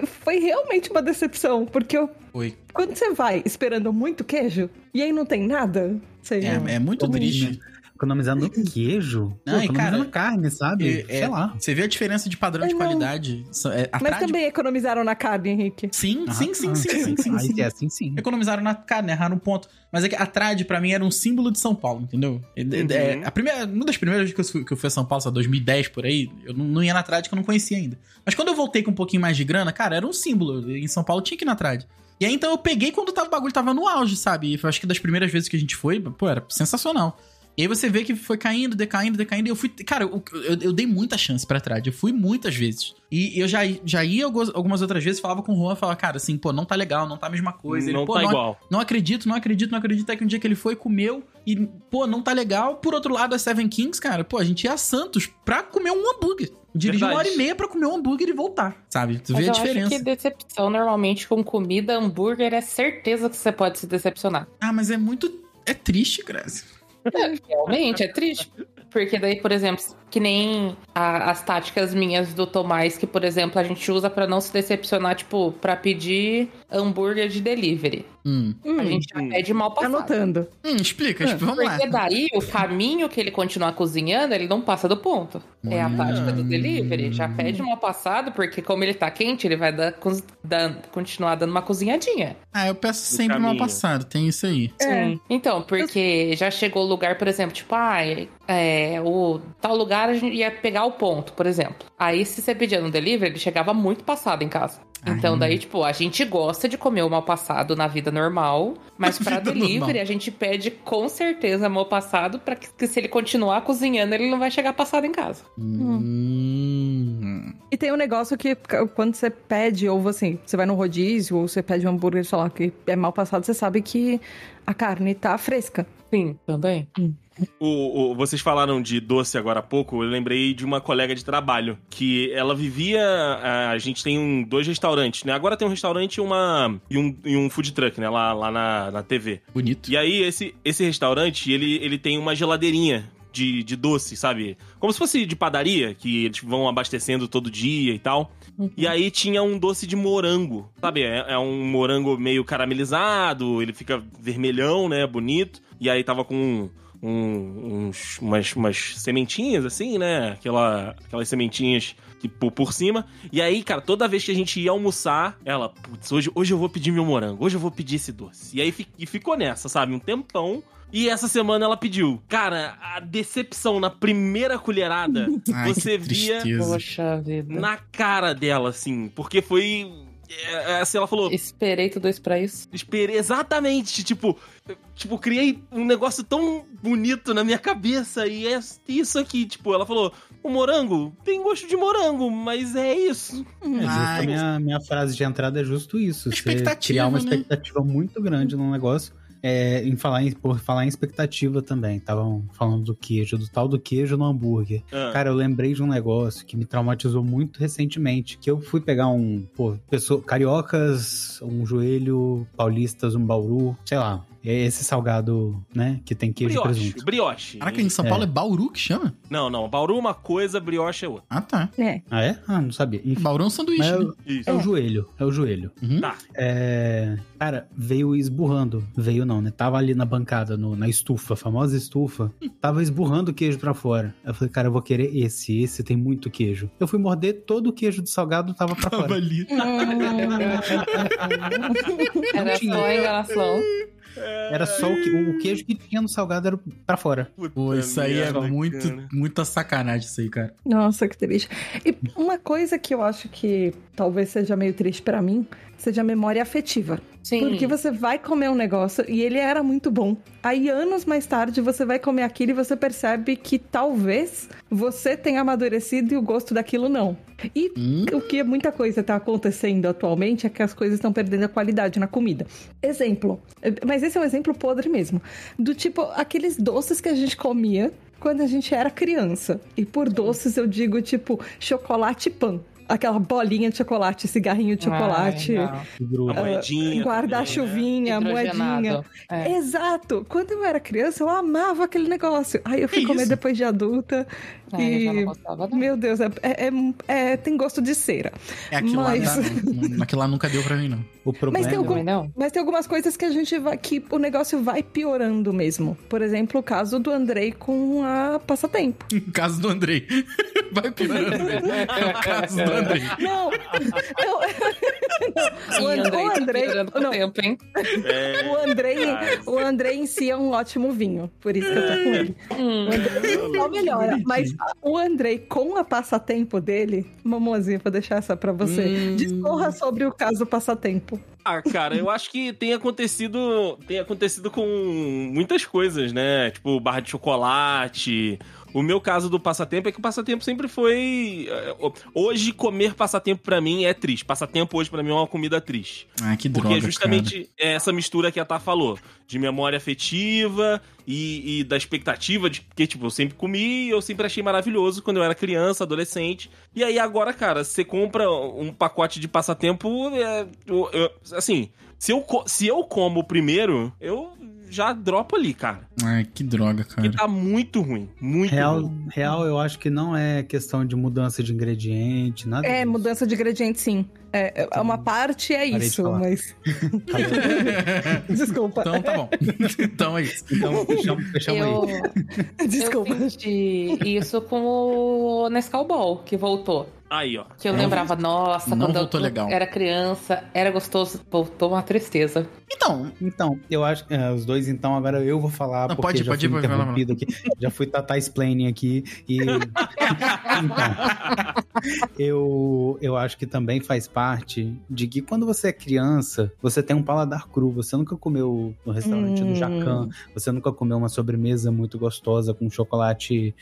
S6: foi realmente uma decepção, porque eu-
S2: Oi.
S6: quando você vai esperando muito queijo e aí não tem nada, você.
S2: É, é muito triste.
S5: Economizar no queijo? Pô,
S2: Não, e,
S5: economizar
S2: cara,
S5: na carne, sabe?
S2: é-
S5: Sei lá.
S2: Você vê a diferença de padrão de
S6: É, não.
S2: qualidade. É,
S6: Mas também economizaram na carne, Henrique.
S2: Sim,
S5: Ah,
S2: sim, sim,
S5: ah,
S2: sim, sim, sim, sim.
S5: é assim sim.
S2: Economizaram na carne, erraram um ponto. Mas é que a Trad, pra mim, era um símbolo de São Paulo, entendeu? É- é-
S3: Uhum.
S2: a primeira, uma das primeiras vezes que eu, fui, eu a São Paulo, só 2010 por aí, eu não, não ia na Trad que eu não conhecia ainda. Mas quando eu voltei com um pouquinho mais de grana, cara, era um símbolo. Em São Paulo tinha que ir na Trad. E aí então eu peguei quando tava, o bagulho tava no auge, sabe? E foi, acho que das primeiras vezes que a gente foi, pô, era sensacional. E aí você vê que foi caindo, decaindo, decaindo. E eu fui. Cara, eu, eu, eu dei muita chance pra trás. Eu fui muitas vezes. E eu já, já ia algumas, algumas outras vezes, falava com o Juan, falava, cara, assim, pô, não tá legal, não tá a mesma coisa.
S3: não
S2: ele, pô,
S3: tá
S2: não,
S3: igual.
S2: não acredito, não acredito, não acredito. Até que um dia que ele foi, comeu e, pô, não tá legal. Por outro lado, a Seven Kings, cara, pô, a gente ia a Santos pra comer um hambúrguer. Dirigir uma hora e meia pra comer um hambúrguer e voltar, sabe? Tu
S4: Mas
S2: vê a
S4: eu
S2: diferença.
S4: acho que decepção, normalmente, com comida, hambúrguer, é certeza que você pode se decepcionar.
S2: Ah, mas é muito. É triste, Grazi.
S4: Realmente, é triste. Porque daí, por exemplo, que nem a- as táticas minhas do Tomás, que, por exemplo, a gente usa pra não se decepcionar, tipo, pra pedir hambúrguer de delivery.
S2: Hum.
S6: Hum,
S4: A gente já pede mal passado.
S6: anotando.
S2: Hum, explica, tipo, vamos lá.
S4: Porque daí, o caminho que ele continuar cozinhando, ele não passa do ponto. É a tática do delivery. Já pede mal passado, porque como ele tá quente, ele vai dar, dar- continuar dando uma cozinhadinha.
S2: Ah, eu peço sempre mal passado, tem isso aí.
S6: É.
S4: Sim. Então, porque já chegou o lugar, por exemplo, tipo, ah, é, o tal lugar a gente ia pegar o ponto, por exemplo. Aí, se você pedia no delivery, ele chegava muito passado em casa. Então,
S2: Ai.
S4: daí, tipo, a gente gosta de comer o mal passado na vida normal, mas pra
S2: Vida
S4: delivery
S2: normal.
S4: a gente pede com certeza mal passado pra que, que se ele continuar cozinhando, ele não vai chegar passado em casa.
S2: Hum.
S6: E tem um negócio que quando você pede, ou assim, você vai no rodízio, ou você pede um hambúrguer, sei lá, que é mal passado, você sabe que a carne tá fresca.
S4: Sim, também.
S3: O, o- vocês falaram de doce agora há pouco, eu lembrei de uma colega de trabalho, que ela vivia. A, a gente tem um, dois restaurantes, né? Agora tem um restaurante e, uma, e, um, e um food truck, né? Lá, lá na, na TV.
S2: Bonito.
S3: E aí, esse, esse restaurante, ele, ele tem uma geladeirinha de, de doce, sabe? Como se fosse de padaria, que eles vão abastecendo todo dia e tal. E aí tinha um doce de morango, sabe? É, é um morango meio caramelizado, ele fica vermelhão, né? Bonito. E aí tava com um- uns, umas, umas sementinhas, assim, né? Aquela, aquelas sementinhas que, por, por cima. E aí, cara, toda vez que a gente ia almoçar, ela, putz, hoje, hoje eu vou pedir meu morango, hoje eu vou pedir esse doce. E aí fi- e ficou nessa, sabe? Um tempão. E essa semana ela pediu. Cara, a decepção na primeira colherada,
S2: Ai,
S3: você
S2: que
S3: via
S2: tristeza.
S4: Poxa vida.
S3: na cara dela, assim. Porque foi. É, é, assim, ela falou.
S4: Esperei tudo isso pra isso.
S3: Esperei exatamente, tipo, tipo, criei um negócio tão bonito na minha cabeça e é isso aqui, tipo, ela falou, o morango tem gosto de morango, mas é isso.
S5: É, justo,
S2: Ai,
S5: a minha, minha frase de entrada é justo isso. Você
S2: Expectativa,
S5: criar uma
S2: né?
S5: expectativa muito grande num negócio. É, em falar em, por falar em expectativa também. Estavam falando do queijo, do tal do queijo no hambúrguer.
S3: Ah,
S5: Cara, eu lembrei de um negócio que me traumatizou muito recentemente. Que eu fui pegar um, pô, pessoa, cariocas, um joelho, paulistas, um bauru, sei lá. É esse salgado, né? Que tem queijo e
S3: brioche,
S5: presunto.
S3: brioche.
S2: Caraca, em São Paulo é Bauru que chama?
S3: Não, não, Bauru é uma coisa, brioche é outra.
S2: Ah, tá.
S6: É.
S5: Ah, é? Ah, não sabia. Enfim,
S2: Bauru é um sanduíche,
S5: é,
S2: né?
S5: é o joelho, é o joelho.
S2: Uhum.
S3: Tá.
S5: É, cara, veio esburrando. Veio não, né? Tava ali na bancada, no- na estufa, a famosa estufa. Tava esburrando o queijo pra fora. Eu falei, cara, eu vou querer esse. Esse tem muito queijo. Eu fui morder, todo o queijo do salgado tava pra
S2: Tava
S5: fora.
S2: ali.
S4: Era só a enganação.
S5: Era só o, que- o queijo que tinha no salgado era pra fora.
S2: Pô, isso aí é muito,
S3: cara.
S2: muita sacanagem, isso aí, cara.
S6: Nossa, que triste. E uma coisa que eu acho que talvez seja meio triste pra mim, seja a memória afetiva.
S4: Sim.
S6: Porque você vai comer um negócio e ele era muito bom. Aí, anos mais tarde, você vai comer aquilo e você percebe que talvez você tenha amadurecido e o gosto daquilo não. E
S2: Hum?
S6: o que muita coisa tá acontecendo atualmente é que as coisas estão perdendo a qualidade na comida. Exemplo, mas esse é um exemplo podre mesmo. Do tipo, aqueles doces que a gente comia quando a gente era criança. E por doces eu digo, tipo, chocolate e pão. Aquela bolinha de chocolate, cigarrinho de chocolate,
S4: Ai, não.
S3: A moedinha.
S6: guarda-chuvinha,
S4: Hidrogenado.
S6: moedinha.
S4: É.
S6: Exato. Quando eu era criança, eu amava aquele negócio. Aí eu fui
S2: Que
S6: comer
S2: isso?
S6: depois de adulta.
S4: É, não
S6: e.
S4: gostava, não.
S6: Meu Deus, é, é- é- é- tem gosto de cera.
S2: É aquilo
S6: Mas-
S2: lá, não, não- aquilo lá nunca deu pra mim, não.
S5: O problema
S6: Mas tem algum-
S4: Também não.
S6: Mas tem algumas coisas que a gente vai. que o negócio vai piorando mesmo. Por exemplo, o caso do Andrei com a passatempo.
S2: O caso do Andrei. Vai piorando. É o caso do Andrei.
S6: Não! eu-
S4: Sim,
S6: o, And-
S4: Andrei,
S6: o
S4: tá
S6: Andrei.
S4: o
S6: não,
S4: tempo, hein?
S3: É,
S6: o Andrei, o Andrei em si é um ótimo vinho, por isso que eu tô com ele.
S4: Hum.
S6: O Andrei só melhora, mas o Andrei com a passatempo dele, Mamozinha, vou deixar essa pra você.
S2: Hum.
S6: Discorra sobre o caso passatempo.
S3: Ah, cara, eu acho que tem acontecido, tem acontecido com muitas coisas, né? Tipo, barra de chocolate. O meu caso do passatempo é que o passatempo sempre foi. eh, Hoje, comer passatempo pra mim é triste. Passatempo hoje pra mim é uma comida triste.
S2: Ah, que
S3: Porque
S2: droga,
S3: é justamente essa mistura que a Tá falou. De memória afetiva e, e da expectativa de que, tipo, eu sempre comi e eu sempre achei maravilhoso quando eu era criança, adolescente. E aí agora, cara, você compra um pacote de passatempo. é, eu- eu- assim, se eu, se eu como primeiro, eu já dropo ali, cara.
S2: Ai, que droga, cara.
S3: Que tá muito ruim. Muito
S5: Real,
S3: ruim.
S5: real, eu acho que não é questão de mudança de ingrediente, nada
S6: É,
S5: disso.
S6: mudança de ingrediente, sim. É, é uma parte é
S5: de
S6: isso,
S5: falar.
S6: mas. Desculpa.
S2: Então tá bom. então é isso.
S5: Então, fechamos, fechamos
S4: Eu,
S5: aí.
S6: Desculpa.
S4: eu senti isso com o Nescau Ball, que voltou.
S3: Aí, ó.
S4: Que eu
S2: Não-
S4: lembrava, nossa,
S2: não
S4: quando
S2: voltou
S4: eu
S2: legal.
S4: era criança, era gostoso, voltou uma tristeza.
S2: Então,
S5: Então, eu acho que é, os dois, então, agora eu vou falar,
S2: Não,
S5: porque
S2: pode ir,
S5: já
S2: pode ir,
S5: fui
S2: pode
S5: interrompido aqui. Já fui tata explaining aqui e... então, eu, eu acho que também faz parte de que quando você é criança, você tem um paladar cru, você nunca comeu no restaurante do
S6: Hum.
S5: Jacan, você nunca comeu uma sobremesa muito gostosa com chocolate,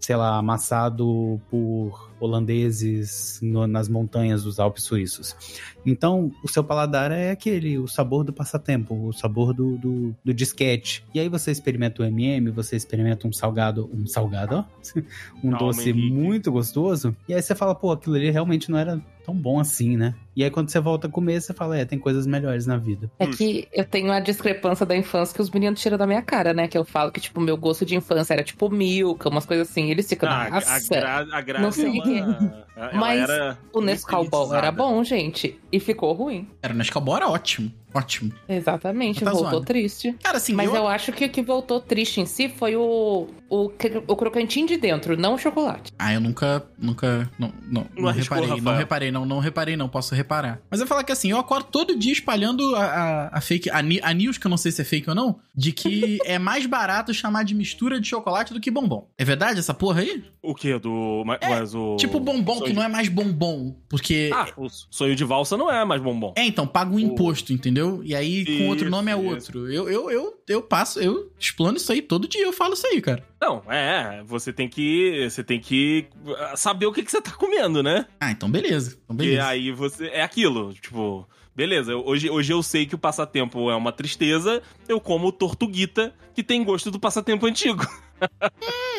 S5: sei lá, amassado por holandeses no- nas montanhas dos Alpes suíços. Então, o seu paladar é aquele, o sabor do passatempo, o sabor do, do, do disquete. E aí você experimenta o MM, você experimenta um salgado, um salgado, ó, um
S3: Calma,
S5: doce muito gostoso. E aí você fala, pô, aquilo ali realmente não era tão bom assim, né? E aí quando você volta a comer, você fala, é, tem coisas melhores na vida.
S4: É que eu tenho a discrepância da infância que os meninos tiram da minha cara, né? Que eu falo que, tipo, meu gosto de infância era tipo milka, umas coisas assim. Eles ficam,
S3: Ah, a,
S4: nossa,
S3: Gra, a
S4: não sei o que
S3: ela, ela
S4: Mas
S3: era
S4: o Nescau Ball era bom, gente. E ficou ruim.
S2: era o Nescau Ball era ótimo. Ótimo.
S4: Exatamente,
S2: Tá
S4: voltou
S2: zoado.
S4: triste.
S2: Cara, assim,
S4: Mas
S2: eu...
S4: eu... acho que o que voltou triste em si foi o, o, o crocantinho de dentro, não o chocolate.
S2: Ah, eu nunca, nunca, não, não,
S3: Não
S2: não, reparei, não
S3: Rafael.
S2: reparei, não, não reparei, não, posso reparar. Mas eu falar que assim, eu acordo todo dia espalhando a, a, a fake, a, a news, que eu não sei se é fake ou não, de que é mais barato chamar de mistura de chocolate do que bombom. É verdade essa porra aí?
S3: O que? Do.
S2: É,
S3: Mas o.
S2: Tipo bombom, que não é mais bombom, porque...
S3: Ah, o sonho de valsa não é mais bombom.
S2: É, então, paga um imposto, entendeu? E aí, com outro
S3: Isso,
S2: nome é
S3: isso.
S2: outro. Eu, eu, eu, eu passo, eu explano isso aí todo dia, eu falo isso aí, cara.
S3: Não, é, você tem que. Você tem que ah, saber o que, que você tá comendo, né?
S2: Ah, então beleza. Então
S3: E
S2: beleza.
S3: aí você. É aquilo, tipo. Beleza, hoje, hoje eu sei que o passatempo é uma tristeza, eu como tortuguita, que tem gosto do passatempo antigo.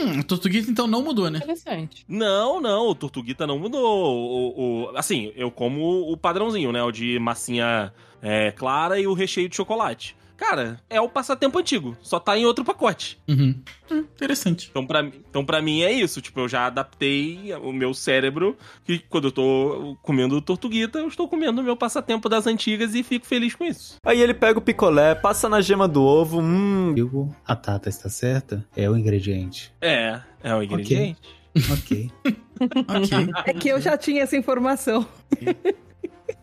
S2: Hum, a Tortuguita então não mudou, né?
S4: Interessante.
S3: Não, não, o Tortuguita não mudou. O, o- assim, eu como o padrãozinho, né? O de massinha é, clara e o recheio de chocolate. Cara, é o passatempo antigo, só tá em outro pacote.
S2: Uhum. Hum, interessante.
S3: Então pra, mim- então, pra mim é isso. Tipo, eu já adaptei o meu cérebro que quando eu tô comendo tortuguita, eu estou comendo o meu passatempo das antigas e fico feliz com isso.
S7: Aí ele pega o picolé, passa na gema do ovo, hum,
S5: a Tata está certa? É o ingrediente.
S3: É, é o ingrediente.
S5: Ok.
S2: Ok.
S6: É que eu já tinha essa informação.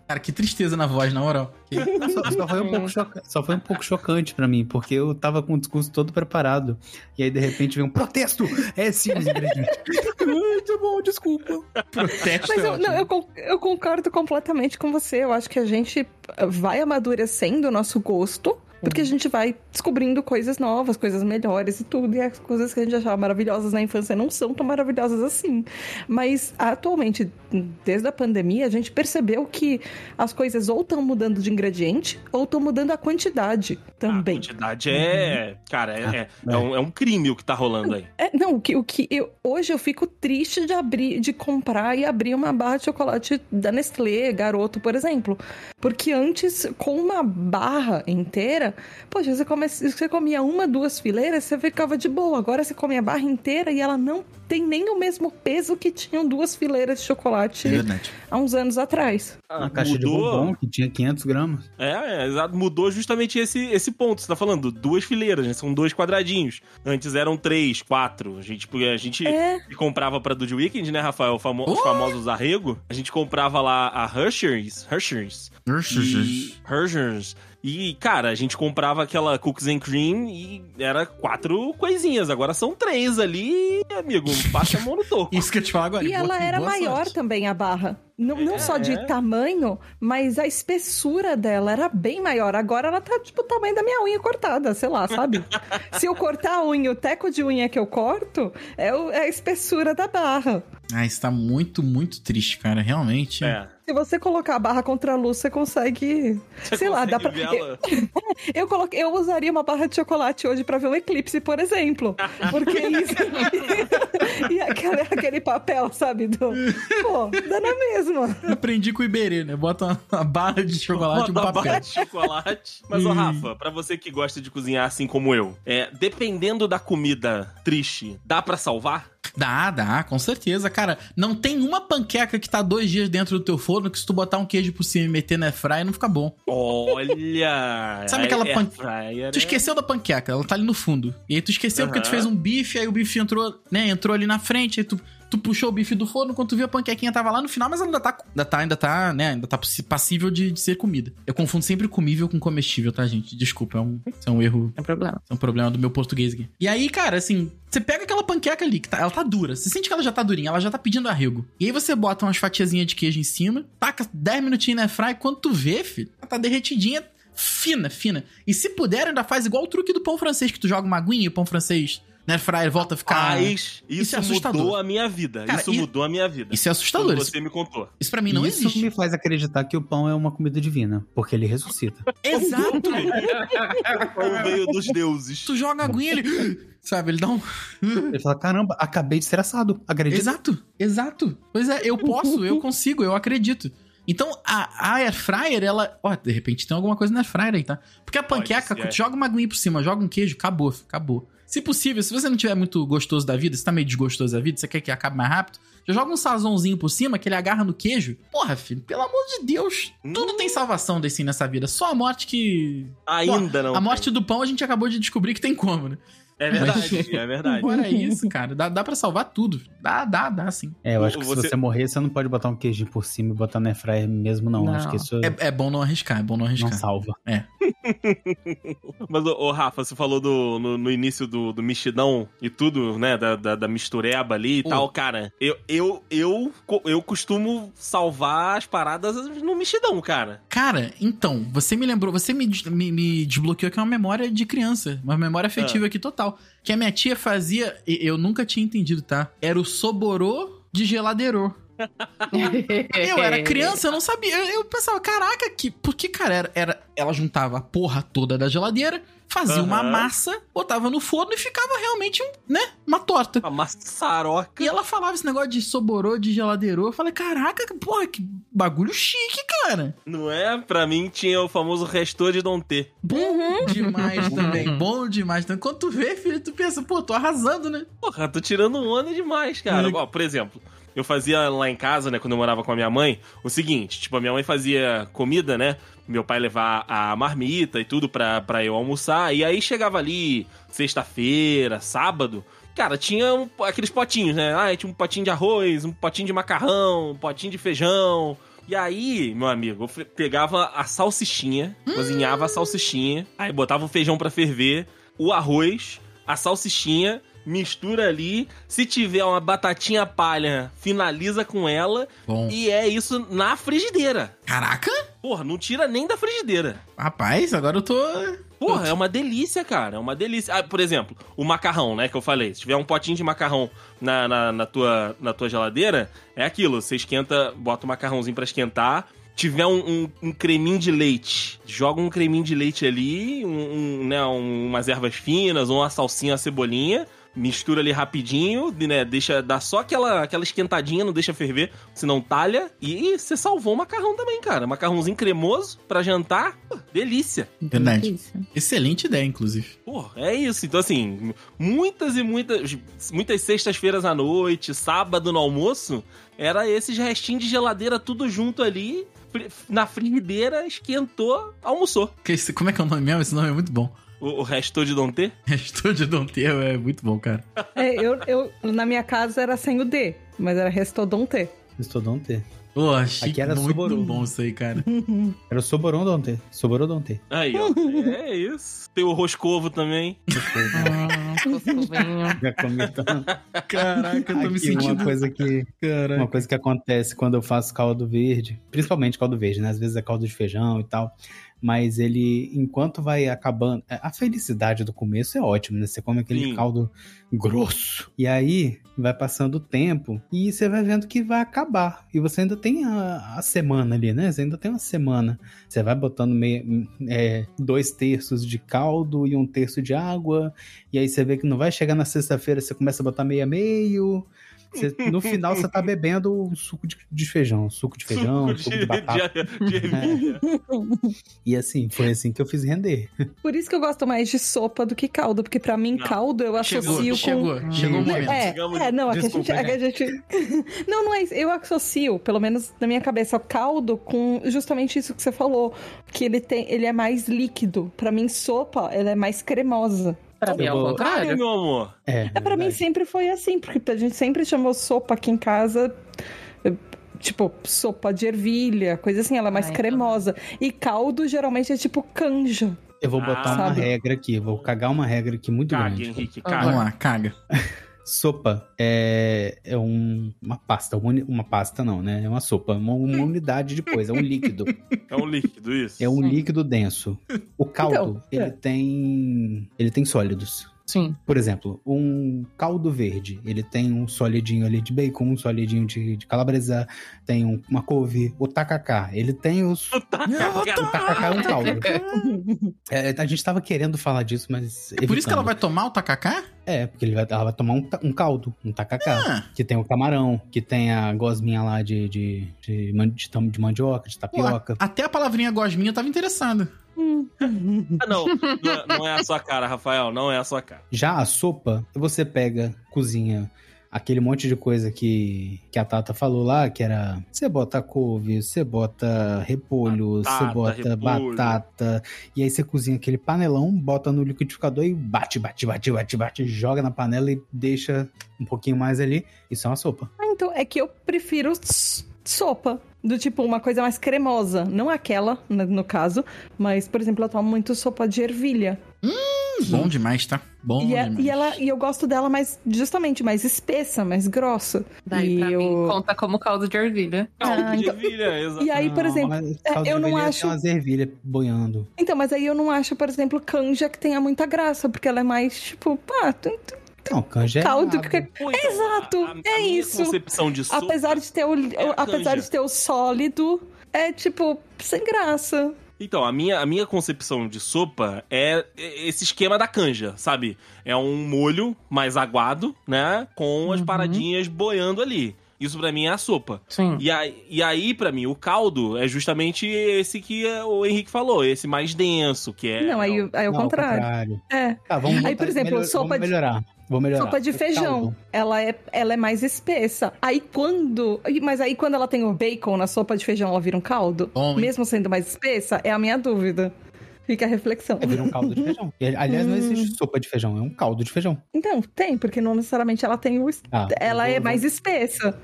S2: Cara, que tristeza na voz, na moral.
S5: Só, só foi um pouco choca- só foi um pouco chocante pra mim, porque eu tava com o discurso todo preparado. E aí, de repente, veio um protesto! É sim os ingredientes. Muito bom, desculpa.
S2: Protesto
S6: Mas
S2: é
S6: eu, não, eu, eu concordo completamente com você. Eu acho que a gente vai amadurecendo o nosso gosto. Porque a gente vai descobrindo coisas novas, coisas melhores e tudo. E as coisas que a gente achava maravilhosas na infância não são tão maravilhosas assim. Mas atualmente, desde a pandemia, a gente percebeu que as coisas ou estão mudando de ingrediente ou estão mudando a quantidade também.
S3: A quantidade é. Cara, é, é, é um, é um crime o que tá rolando aí.
S6: É, não, o que, o que eu, hoje eu fico triste de abrir, de comprar e abrir uma barra de chocolate da Nestlé, garoto, por exemplo. Porque antes, com uma barra inteira, poxa, você, come, você comia uma, duas fileiras, você ficava de boa. Agora você come a barra inteira e ela não tem nem o mesmo peso que tinham duas fileiras de chocolate
S2: É verdade.
S6: há uns anos atrás.
S5: Uma caixa de bombom que tinha 500 gramas.
S3: É, é, exato. Mudou justamente esse, esse ponto. Você tá falando duas fileiras, né? São dois quadradinhos. Antes eram três, quatro. A gente, a gente
S6: É.
S3: comprava pra Dude Weekend, né, Rafael? Famo- Os famosos arrego. A gente comprava lá a Hershey's. Hershey's. E, Hershey's. E, cara, a gente comprava aquela cookies and cream e era quatro coisinhas. Agora são três ali, amigo. Passa a mão no toco.
S2: Isso que eu te falo agora.
S6: E
S2: boa-
S6: ela era maior
S2: sorte.
S6: também, a barra. Não, não
S3: É,
S6: só de
S3: é.
S6: tamanho, mas a espessura dela era bem maior. Agora ela tá, tipo, o tamanho da minha unha cortada, sei lá, sabe? Se eu cortar a unha, o teco de unha que eu corto é, o- é a espessura da barra.
S2: Ah, isso tá muito, muito triste, cara. Realmente.
S3: É.
S6: Se você colocar a barra contra a luz, você consegue.
S3: Você
S6: sei lá, dá pra.
S3: consegue ver ela?
S6: Eu, coloquei, eu usaria uma barra de chocolate hoje pra ver um eclipse, por exemplo. Porque isso. e aquele, aquele papel, sabe? Do... Pô, dá na mesma.
S2: Aprendi com o Iberê, né? Bota uma, barra de chocolate e um papel.
S3: barra de chocolate. Mas, ô
S2: Hum.
S3: Rafa, pra você que gosta de cozinhar assim como eu, é, dependendo da comida triste, dá pra salvar?
S2: Dá, dá, com certeza, cara. Não tem uma panqueca que tá dois dias dentro do teu forno que se tu botar um queijo por cima e meter na airfryer não fica bom.
S3: Olha!
S2: Sabe aquela pan-
S3: fryer,
S2: Tu
S3: é-
S2: esqueceu da panqueca, ela tá ali no fundo. E aí tu esqueceu porque tu fez um bife, aí o bife entrou, né, entrou ali na frente, aí tu, tu puxou o bife do forno, quando tu viu a panquequinha tava lá no final, mas ela ainda tá, ainda tá, ainda tá, né, ainda tá passível de, de ser comida. Eu confundo sempre comível com comestível, tá, gente? Desculpa, é um, é um erro
S4: Não tem problema.
S2: é um problema do meu português aqui. E aí, cara, assim, você pega aquela panqueca ali, que tá- ela tá dura. Você sente que ela já tá durinha, ela já tá pedindo arrego. E aí você bota umas fatiazinhas de queijo em cima, taca 10 minutinhos na fry, quando tu vê, filho, ela tá derretidinha, fina, fina. E se puder, ainda faz igual o truque do pão francês, que tu joga uma aguinha e o pão francês na air fryer volta a ficar...
S3: Mas
S2: Isso
S3: isso,
S2: é assustador.
S3: mudou a minha vida.
S2: Cara,
S3: isso
S2: e-
S3: mudou a minha vida.
S2: Isso é assustador.
S3: Quando
S2: Isso,
S3: você me contou.
S2: isso pra mim não
S5: Isso
S2: existe.
S5: me faz acreditar que o pão é uma comida divina, porque ele ressuscita.
S2: Exato!
S3: O meio dos deuses.
S2: tu joga a aguinha, ele... Sabe, ele dá um...
S5: Ele fala: caramba, acabei de ser assado. Acredita?
S2: Exato, exato. Pois é, eu posso, eu consigo, eu acredito. Então, a, a air fryer, ela... Ó, de repente tem alguma coisa na air fryer aí, tá? Porque a panqueca, tu joga uma aguinha por cima, joga um queijo, acabou, acabou. Se possível, se você não tiver muito gostoso da vida, se tá meio desgostoso da vida, você quer que acabe mais rápido, já joga um sazãozinho por cima, que ele agarra no queijo. Porra, filho, pelo amor de Deus, tudo
S3: Hum.
S2: tem salvação desse nessa vida. Só a morte que...
S3: Ainda não.
S2: a morte do pão a gente acabou de descobrir que tem como, né?
S3: É verdade, é verdade.
S2: Fora isso, cara, dá, dá pra salvar tudo. Dá, dá, dá, sim.
S5: É, eu acho que
S3: Você-
S5: se você morrer, você não pode botar um queijinho por cima e botar na airfryer mesmo, não.
S4: Não.
S5: Acho que isso
S2: É, é bom não arriscar, é bom não
S5: não
S2: arriscar.
S5: salva.
S3: Mas, ô, ô, Rafa, você falou do, no, no início do, do mexidão e tudo, né? Da, da, da mistureba ali e
S2: Pô.
S3: tal. Cara, eu, eu, eu, eu costumo salvar as paradas no mexidão, cara.
S2: Cara, então, você me lembrou, você me, me, me desbloqueou aqui uma memória de criança, uma memória afetiva aqui total. Que a minha tia fazia, eu nunca tinha entendido, tá? Era o soborô de geladeirô. Eu era criança, eu não sabia. Eu, eu pensava, caraca, que, porque, cara, era, era- ela juntava a porra toda da geladeira, fazia uma
S3: Aham.
S2: massa, botava no forno e ficava realmente, um, né, uma torta.
S3: A maçaroca.
S2: E ela falava esse negócio de soborô, de geladeirô. Eu falei, caraca, que porra, que bagulho chique, cara.
S3: Não é? Pra mim tinha o famoso restor de Dom T.
S2: Bom demais também, bom demais também. Quando tu vê, filho, tu pensa, pô, tô arrasando, né?
S3: Porra, tô tirando onda demais, cara.
S2: É.
S3: Ó, por exemplo, eu fazia lá em casa, né, quando eu morava com a minha mãe, o seguinte, tipo, a minha mãe fazia comida, né? Meu pai levar a marmita e tudo pra, pra eu almoçar. E aí chegava ali sexta-feira, sábado. Cara, tinha um- aqueles potinhos, né? Ah, tinha um potinho de arroz, um potinho de macarrão, um potinho de feijão. E aí, meu amigo, eu pegava a salsichinha, cozinhava a salsichinha, aí botava o feijão pra ferver, o arroz, a salsichinha, mistura ali. Se tiver uma batatinha palha, finaliza com ela.
S2: Bom.
S3: E é isso na frigideira.
S2: Caraca!
S3: Porra, não tira nem da frigideira.
S2: Rapaz, agora eu tô.
S3: Porra, é uma delícia, cara. É uma delícia. Ah, por exemplo, o macarrão, né? Que eu falei. Se tiver um potinho de macarrão na, na, na tua, na tua geladeira, é aquilo. Você esquenta, bota o macarrãozinho pra esquentar. Tiver um, um, um creminho de leite, joga um creminho de leite ali, um, um, né, um- umas ervas finas, ou uma salsinha, uma cebolinha, mistura ali rapidinho, né, deixa, dá só aquela, aquela esquentadinha, não deixa ferver, senão talha, e você salvou o macarrão também, cara. Macarrãozinho cremoso pra jantar, pô, delícia.
S2: Verdade. Excelente ideia, inclusive.
S3: Pô, é isso. Então, assim, muitas e muitas. Muitas sextas-feiras à noite, sábado no almoço, era esses restinhos de geladeira tudo junto ali, na frigideira, esquentou, almoçou.
S2: Que como é que é o nome mesmo? Esse nome é muito bom.
S3: O, o restou de não ter?
S2: Restou de Ter é muito bom, cara.
S6: É, eu, eu, na minha casa era sem o D, mas era Restodonte.
S5: Estodonte.
S2: Pô, achei
S5: Aqui era
S2: muito bom isso aí, cara.
S5: Era o Soborodonte.
S3: Aí, ó. é isso. Tem o roscovo também.
S4: Cuscuvinho.
S5: Já comi tanto.
S2: Caraca, eu tô me
S5: Aqui,
S2: sentindo.
S5: uma coisa que
S2: Caraca.
S5: Uma coisa que acontece quando eu faço caldo verde, principalmente caldo verde, né? Às vezes é caldo de feijão e tal. Mas ele, enquanto vai acabando. é, A felicidade do começo é ótimo, né? Você come aquele
S3: Sim.
S5: caldo grosso. E aí vai passando o tempo e você vai vendo que vai acabar. E você ainda tem a, a semana ali, né? Você ainda tem uma semana. Você vai botando meio, é, dois terços de caldo e um terço de água. E aí você vê que não vai chegar na sexta-feira, você começa a botar meio a meio. Você- no final você tá bebendo o suco de, de feijão, suco de feijão, suco, de, batata.
S3: de- de ervilha.
S5: E assim, foi assim que eu fiz render.
S6: Por isso que eu gosto mais de sopa do que caldo, porque pra mim
S3: Não.
S6: caldo eu
S2: Chegou,
S6: associo com...
S2: chegou, chegou o momento.
S6: É, é, não, é que a
S5: Desculpa,
S6: gente, é que a gente... Não, não é isso. Eu associo, pelo menos na minha cabeça, o caldo com justamente isso que você falou. Que ele tem, ele é mais líquido. Pra mim, sopa, ela é mais cremosa.
S4: Pra mim é o
S3: Ai,
S4: contrário.
S3: meu amor.
S5: É,
S6: É, pra mim sempre foi assim, porque a gente sempre chamou sopa aqui em casa, eh, tipo, sopa de ervilha, coisa assim, ela é mais
S4: então.
S6: cremosa. E caldo geralmente é tipo canja.
S5: Eu vou botar
S3: Ah,
S5: uma
S6: sabe?
S5: regra aqui, vou cagar uma regra aqui muito
S3: Caga,
S5: grande.
S3: Henrique,
S2: Vamos
S3: caga.
S2: lá, caga.
S5: Sopa é, é um- uma pasta, uma, uma pasta não, né? É uma sopa, uma, uma unidade de coisa, é um líquido.
S3: É um líquido, isso.
S5: É um líquido denso. O caldo,
S6: Então,
S5: ele
S6: é.
S5: tem ele tem sólidos.
S4: Sim.
S5: Por exemplo, um caldo verde, ele tem um solidinho ali de bacon, um solidinho de, de calabresa, tem um- uma couve. O tacacá, ele tem os... O tacacá é um caldo. É, a gente tava querendo falar disso, mas...
S2: É por isso que ela vai tomar o tacacá?
S5: É, porque ele vai, ela vai tomar um, um caldo, um tacacá.
S2: Ah,
S5: Que tem o camarão, que tem a gosminha lá de, de, de, de de mandioca, de
S2: pô,
S5: tapioca.
S2: até a palavrinha gosminha eu tava interessado.
S3: Ah, não. Não é, não é a sua cara, Rafael. Não é a sua cara.
S5: Já a sopa, você pega, cozinha aquele monte de coisa que, que a Tata falou lá, que era você bota couve, você bota repolho, você bota
S3: repolho.
S5: batata, e aí você cozinha aquele panelão, bota no liquidificador e bate, bate, bate, bate, bate, joga na panela e deixa um pouquinho mais ali. Isso é uma sopa.
S6: Ah, então é que eu prefiro s- sopa. Do tipo, uma coisa mais cremosa. Não aquela, no, caso. Mas, por exemplo, eu tomo muito sopa de ervilha.
S2: Hum, bom demais, tá? Bom
S6: E, é-
S2: demais.
S6: e ela, e eu gosto dela mais, justamente, mais espessa, mais grossa.
S4: Daí
S6: E
S4: pra
S6: eu-
S4: mim conta como caldo de ervilha.
S3: Caldo
S6: Ah,
S3: de
S6: então-
S3: ervilha, exato.
S6: E aí, por
S5: Não,
S6: exemplo, é, eu não
S5: ervilha
S6: acho-
S5: Tem umas ervilhas boiando.
S6: Então, mas aí eu não acho, por exemplo, canja que tenha muita graça, porque ela é mais, tipo, pá, tu- tu-
S5: Não, canja é
S6: caldo.
S5: água.
S6: Que,
S3: então,
S6: Exato,
S3: a- a- a
S6: é
S3: minha
S6: isso.
S3: concepção de sopa...
S6: apesar de ter o,
S3: é a
S6: apesar
S3: canja.
S6: de ter o sólido, é tipo, sem graça.
S3: Então, a minha, a minha concepção de sopa é esse esquema da canja, sabe? É um molho mais aguado, né? Com as
S4: Uhum.
S3: paradinhas boiando ali. Isso pra mim é a sopa.
S4: Sim.
S3: E aí, e aí, pra mim, o caldo é justamente esse que o Henrique falou, esse mais denso, que é.
S6: não, aí, aí é o
S5: Não, ao
S6: contrário. É.
S5: Tá, vamos
S6: Aí, por exemplo,
S5: melhor-
S6: sopa
S5: vamos
S6: de-
S5: melhorar. Vou melhorar.
S6: Sopa de
S5: O
S6: feijão, ela é, ela é mais espessa. Aí quando. Mas aí quando ela tem o bacon na sopa de feijão, ela vira um caldo?
S2: Bom, hein?
S6: mesmo sendo mais espessa? É a minha dúvida. Fica a reflexão.
S5: É, vira um caldo de feijão. Aliás, não existe sopa de feijão, é um caldo de feijão.
S6: Então, tem, porque não necessariamente ela tem o.
S5: Ah,
S6: Ela é mais espessa.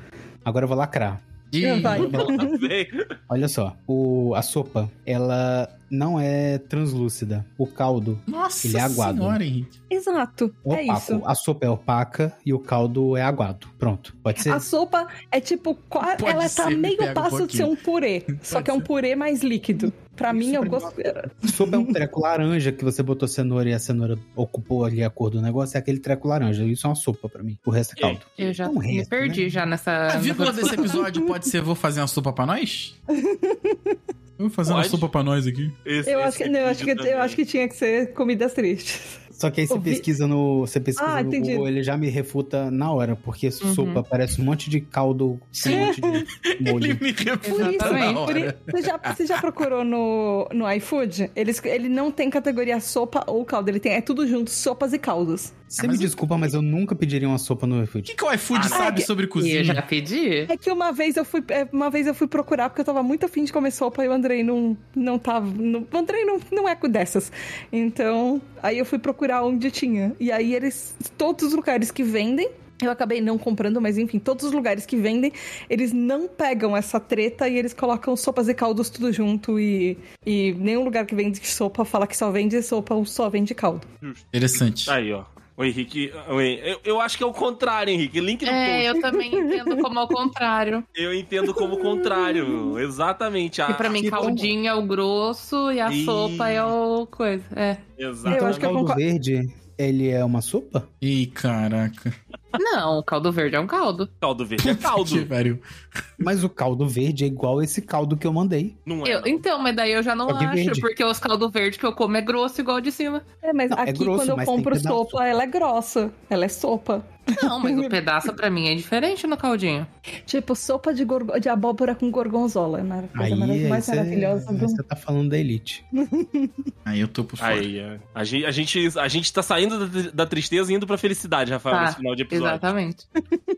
S5: Agora eu vou lacrar.
S6: Vai.
S3: Vem.
S5: Olha só, o, a sopa, ela não é translúcida. O caldo
S2: Nossa
S5: Ele é aguado.
S2: senhora, Henrique.
S6: Exato.
S5: é
S6: É
S5: opaco.
S6: isso.
S5: A sopa é opaca e o caldo é aguado. Pronto. Pode ser?
S6: A sopa é tipo, ela
S2: ser,
S6: tá
S2: me
S6: meio
S2: pega um
S6: passo de ser um purê. só que é um purê mais líquido. Pra mim, eu
S5: mim
S6: gosto.
S5: Sopa é um treco laranja que você botou cenoura e a cenoura ocupou ali a cor do negócio. É aquele treco laranja. Isso é uma sopa pra mim. O resto é caldo.
S4: Eu já
S5: Não
S4: me
S5: resto,
S4: perdi
S5: né?
S4: já nessa.
S2: A vírgula
S4: nessa
S2: desse episódio pode ser vou fazer uma sopa pra nós? Vou fazer uma
S3: Pode.
S2: sopa pra nós aqui.
S3: Esse-
S6: Eu
S3: esse
S6: acho, que, não, eu, acho que, eu acho que tinha que ser comidas tristes.
S5: Só que aí você
S6: Ouvi-
S5: pesquisa no, você pesquisa
S6: Ah,
S5: no
S6: entendi.
S5: Google, ele já me refuta na hora, porque
S4: Uhum.
S5: sopa parece um monte de caldo com um monte de
S2: Ele
S5: molho.
S2: me refuta
S6: Por isso,
S2: na hora.
S6: você, já, você já procurou no, no iFood? Eles, ele não tem categoria sopa ou caldo, ele tem é tudo junto, sopas e caldos.
S5: Você
S2: mas
S5: me
S2: eu-
S5: desculpa, mas eu nunca pediria uma sopa no
S2: O
S5: iFood.
S2: que, que o iFood
S6: Ah,
S2: sabe
S6: que-
S2: sobre
S4: E eu
S2: cozinha?
S4: já pedi.
S6: É que uma vez eu fui, é, uma vez eu fui procurar porque eu tava muito afim de comer sopa e o Andrei não, não tava. não- o Andrei não, não é dessas. Então, aí eu fui procurar onde tinha. E aí eles. Todos os lugares que vendem. Eu acabei não comprando, mas enfim, todos os lugares que vendem, eles não pegam essa treta e eles colocam sopas e caldos tudo junto. E, e nenhum lugar que vende sopa fala que só vende sopa ou só vende caldo.
S2: Interessante.
S3: Aí, ó. O Henrique. o Hen- Eu, eu acho que é o contrário, Henrique. Link no
S4: É,
S3: post.
S4: eu também entendo como ao contrário.
S3: Eu entendo como o contrário. Exatamente. A...
S4: E pra mim, caldinho é o grosso e a
S3: Ih.
S4: sopa é o coisa. É.
S3: Exatamente.
S6: Eu
S5: Então
S6: acho
S5: o
S6: que eu
S5: caldo
S6: concordo.
S5: verde, ele é uma sopa?
S2: Ih, caraca.
S4: Não, o caldo verde é um caldo.
S3: Caldo verde é caldo.
S2: pariu.
S5: Mas o caldo verde é igual esse caldo que eu mandei.
S3: Não é?
S4: Eu-
S3: não.
S4: então, mas daí eu já não
S5: Só que
S4: acho,
S5: verde.
S4: porque os caldo verde que eu como é grosso igual o de cima.
S6: É, mas
S5: Não, é
S6: aqui
S5: grosso,
S6: quando eu compro sopa, ela é grossa. Ela é sopa.
S4: Não, mas o pedaço pra mim é diferente no caldinho.
S6: Tipo, sopa de, gorgo- de abóbora com gorgonzola. É a coisa
S5: Aí, aí
S6: mais
S5: você,
S6: maravilhosa
S5: aí
S6: do
S5: você tá falando da elite.
S2: Aí eu tô por fora.
S3: Aí, é. a, gente, a, gente, a gente tá saindo da, da tristeza e indo pra felicidade, Rafael,
S4: Tá,
S3: nesse final de episódio.
S4: Exatamente.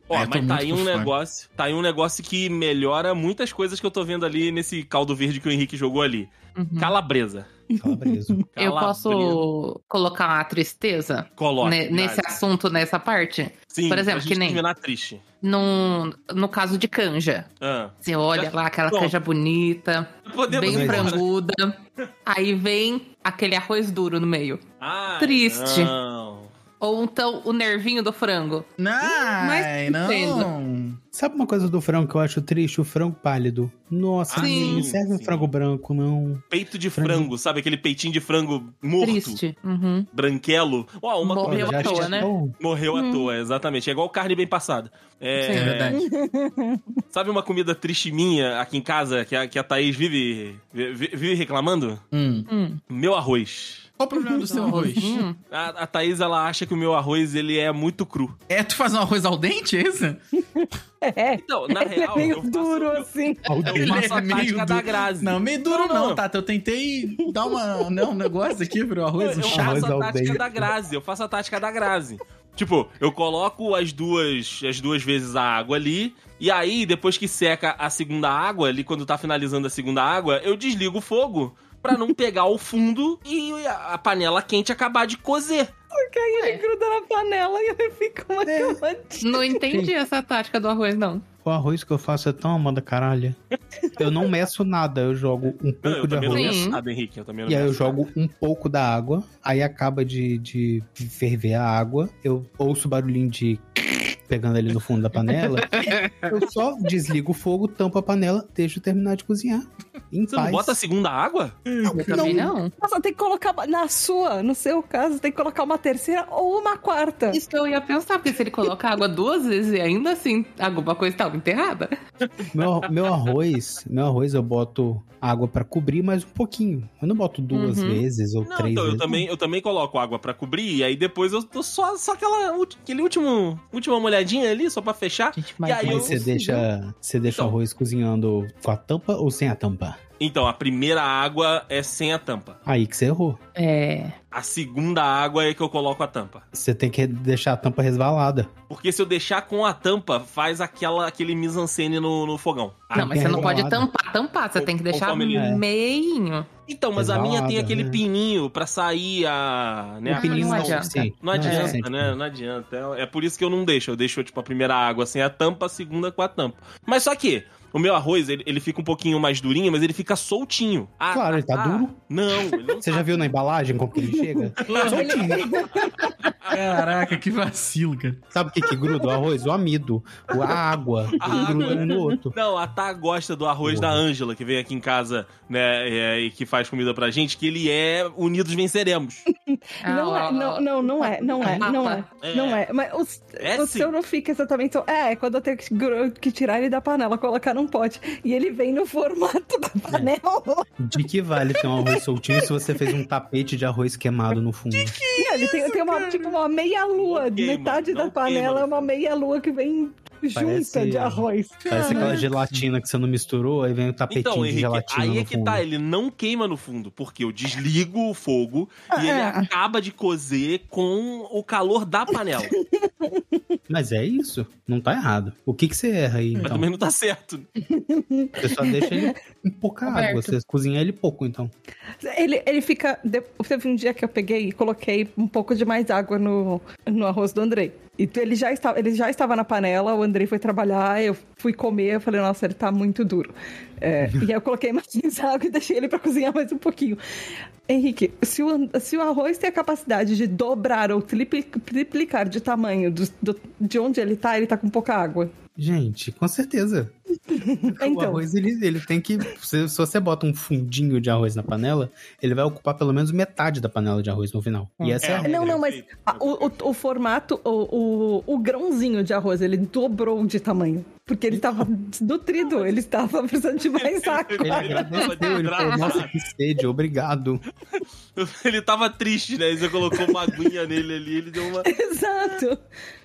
S3: Ó,
S2: É,
S3: mas tá aí um
S2: fora.
S3: negócio. Tá aí um negócio que melhora muitas coisas que eu tô vendo ali nesse caldo verde que o Henrique jogou ali.
S4: Uhum.
S3: Calabresa.
S5: Calabresa.
S4: Eu posso colocar uma tristeza
S3: Coloca.
S4: ne- nesse assunto, nessa parte?
S3: Sim,
S4: por exemplo, que nem-
S3: terminar triste.
S4: No, no caso de canja.
S3: Ah.
S4: Você olha lá aquela
S3: Bom.
S4: canja bonita,
S3: Podemos
S4: bem franguda. Aí vem aquele arroz duro no meio.
S3: Ai,
S4: Triste.
S3: Não.
S4: Ou então o nervinho do frango.
S2: Não,
S4: Mas
S2: não.
S5: Sabe uma coisa do frango que eu acho triste? O frango pálido. Nossa,
S3: Sim,
S5: não serve um
S3: sim.
S5: frango branco, não.
S3: Peito de
S5: Frango.
S3: frango, sabe? Aquele peitinho de frango morto,
S4: Triste. Uhum.
S3: branquelo. Ó, uma
S4: Morreu
S3: coisa-
S4: à toa, né?
S3: Morreu à toa, exatamente. É igual carne bem passada. É,
S4: Sim.
S2: É verdade.
S3: Sabe uma comida triste minha aqui em casa que a, que a Thaís vive, vive, vive reclamando?
S2: Hum.
S4: Hum.
S3: Meu arroz.
S2: Qual o problema do seu arroz?
S4: Hum.
S3: A, a Thaís, ela acha que o meu arroz, ele é muito cru.
S2: É tu fazer um arroz al dente, é isso?
S6: É,
S3: Então, na
S6: ele é
S3: real,
S6: meio
S3: eu faço,
S6: duro
S3: eu,
S6: assim.
S3: eu
S2: Ele
S3: faço
S2: é
S3: a
S2: meio
S3: tática da. Grazi.
S2: Não, meio duro
S3: Não,
S2: não. Tata. Eu tentei dar uma, não, um negócio aqui pro arroz, um
S3: Eu
S2: chá.
S5: Arroz
S3: faço a
S5: ao
S3: tática
S5: dente.
S3: da Grazi, eu faço a tática da Grazi. Tipo, eu coloco as duas, as duas vezes a água ali, e aí, depois que seca a segunda água, ali quando tá finalizando a segunda água, eu desligo o fogo pra não pegar o fundo e a panela quente acabar de cozer.
S6: Porque aí ele
S4: É.
S6: gruda na panela e ele fica uma camadinha.
S4: Não entendi essa tática do arroz, não.
S5: O arroz que eu faço é tão amada caralho. Eu não meço nada, eu jogo um
S3: Não,
S5: pouco
S3: eu
S5: de
S3: também não
S5: arroz.
S4: Sim.
S3: meço nada, Henrique. Eu também não
S5: E aí eu jogo um pouco da água, aí acaba de, de ferver a água, eu ouço o barulhinho de pegando ali no fundo da panela, eu só desligo o fogo, tampo a panela, deixo terminar de cozinhar. Em
S3: Você não
S5: paz.
S3: bota a segunda água?
S4: Eu também não.
S6: Nossa, tem que colocar. Na sua, no seu caso, tem que colocar uma terceira ou uma quarta.
S4: Isso que eu ia pensar, porque se ele colocar água duas vezes e ainda assim alguma coisa estava enterrada.
S5: Meu, meu arroz, meu arroz eu boto água pra cobrir mais um pouquinho. Eu não boto duas
S4: Uhum.
S5: vezes ou
S3: Não,
S5: três
S3: então, eu
S5: vezes.
S3: também, eu também coloco água pra cobrir, e aí depois eu dou só, só aquela, aquele último, última molhadinha ali, só pra fechar.
S4: Gente,
S3: E aí
S5: Mas
S3: eu-
S5: você deixa, você deixa
S3: Então.
S5: o arroz cozinhando com a tampa ou sem a tampa?
S3: Então, a primeira água é sem a tampa.
S5: Aí que você errou.
S4: É.
S3: A segunda água é que eu coloco a tampa.
S5: Você tem que deixar a tampa resvalada.
S3: Porque se eu deixar com a tampa, faz aquela, aquele mise-en-scène no, no fogão.
S4: Não, mas você não pode tampar, tampar. Você tem que deixar meinho.
S3: Então, mas a minha tem aquele
S5: né?
S3: pininho pra sair a. Né,
S5: O
S3: a
S5: pininho
S4: não
S5: não é
S4: adianta.
S3: Não
S5: é
S3: adianta, né? Não adianta. É, é por isso que eu não deixo. Eu deixo, tipo, a primeira água sem a tampa, a segunda com a tampa. Mas só que. O meu arroz, ele, ele fica um pouquinho mais durinho, mas ele fica soltinho. Ah,
S5: Claro, ele tá
S3: ah,
S5: duro.
S3: Não, ele não
S5: Você já viu na embalagem como que ele chega?
S2: Caraca, que vacilo, cara.
S5: Sabe o que que gruda o arroz? O amido, o- a água,
S3: A
S5: ele gruda
S3: água.
S5: um no outro.
S3: Não, a Tá gosta do arroz da Ângela, que vem aqui em casa, né, é, e que faz comida pra gente, que ele é Unidos Venceremos.
S6: Não é, não, não, não é, não é, não é,
S3: É.
S6: não é. Mas o,
S3: É
S6: o seu não fica exatamente. É, é quando eu tenho que, que tirar ele da panela, colocar num pote. E ele vem no formato da panela.
S5: De que vale ter um arroz soltinho se você fez um tapete de arroz queimado no fundo?
S6: Não, ele tem, tem uma, tipo, uma meia-lua.
S3: Queima,
S6: Metade da panela
S3: queima.
S6: é uma meia-lua que vem junta
S5: Parece-
S6: de arroz.
S5: Parece aquela gelatina que você não misturou, aí vem o tapetinho
S3: Então,
S5: de
S3: Henrique,
S5: gelatina
S3: aí
S5: no
S3: é que
S5: fundo.
S3: tá, ele não queima no fundo, porque eu desligo o fogo e ele
S6: É.
S3: acaba de cozer com o calor da panela.
S5: Mas é isso, não tá errado. O que que você erra aí,
S3: Mas
S5: então?
S3: também não tá certo.
S5: Você só deixa ele em pouca
S4: Roberto.
S5: água, você cozinha ele pouco, então.
S6: Ele, ele fica. de- Teve um dia que eu peguei e coloquei um pouco de mais água no, no arroz do Andrei. Então ele já, estava, ele já estava na panela, o Andrei foi trabalhar, eu fui comer, eu falei, nossa, ele tá muito duro. É, e aí eu coloquei mais água e deixei ele pra cozinhar mais um pouquinho. Henrique, se o, se o arroz tem a capacidade de dobrar ou tripli- triplicar de tamanho do- do- de onde ele tá, ele tá com pouca água.
S5: Gente, com certeza. O
S6: Então.
S5: arroz, ele, ele tem que. Se, se você bota um fundinho de arroz na panela, ele vai ocupar pelo menos metade da panela de arroz no final. E essa é, a
S3: É,
S5: regra.
S6: Não, não, mas
S3: perfeito.
S6: a- o, o, o formato, o, o, o grãozinho de arroz, ele dobrou de tamanho. Porque ele tava desnutrido, ele estava precisando de mais água.
S5: Ele agradeceu, ele falou, nossa, que sede, obrigado.
S3: Ele tava triste, né? Você colocou uma aguinha nele ali, ele deu uma.
S6: Exato.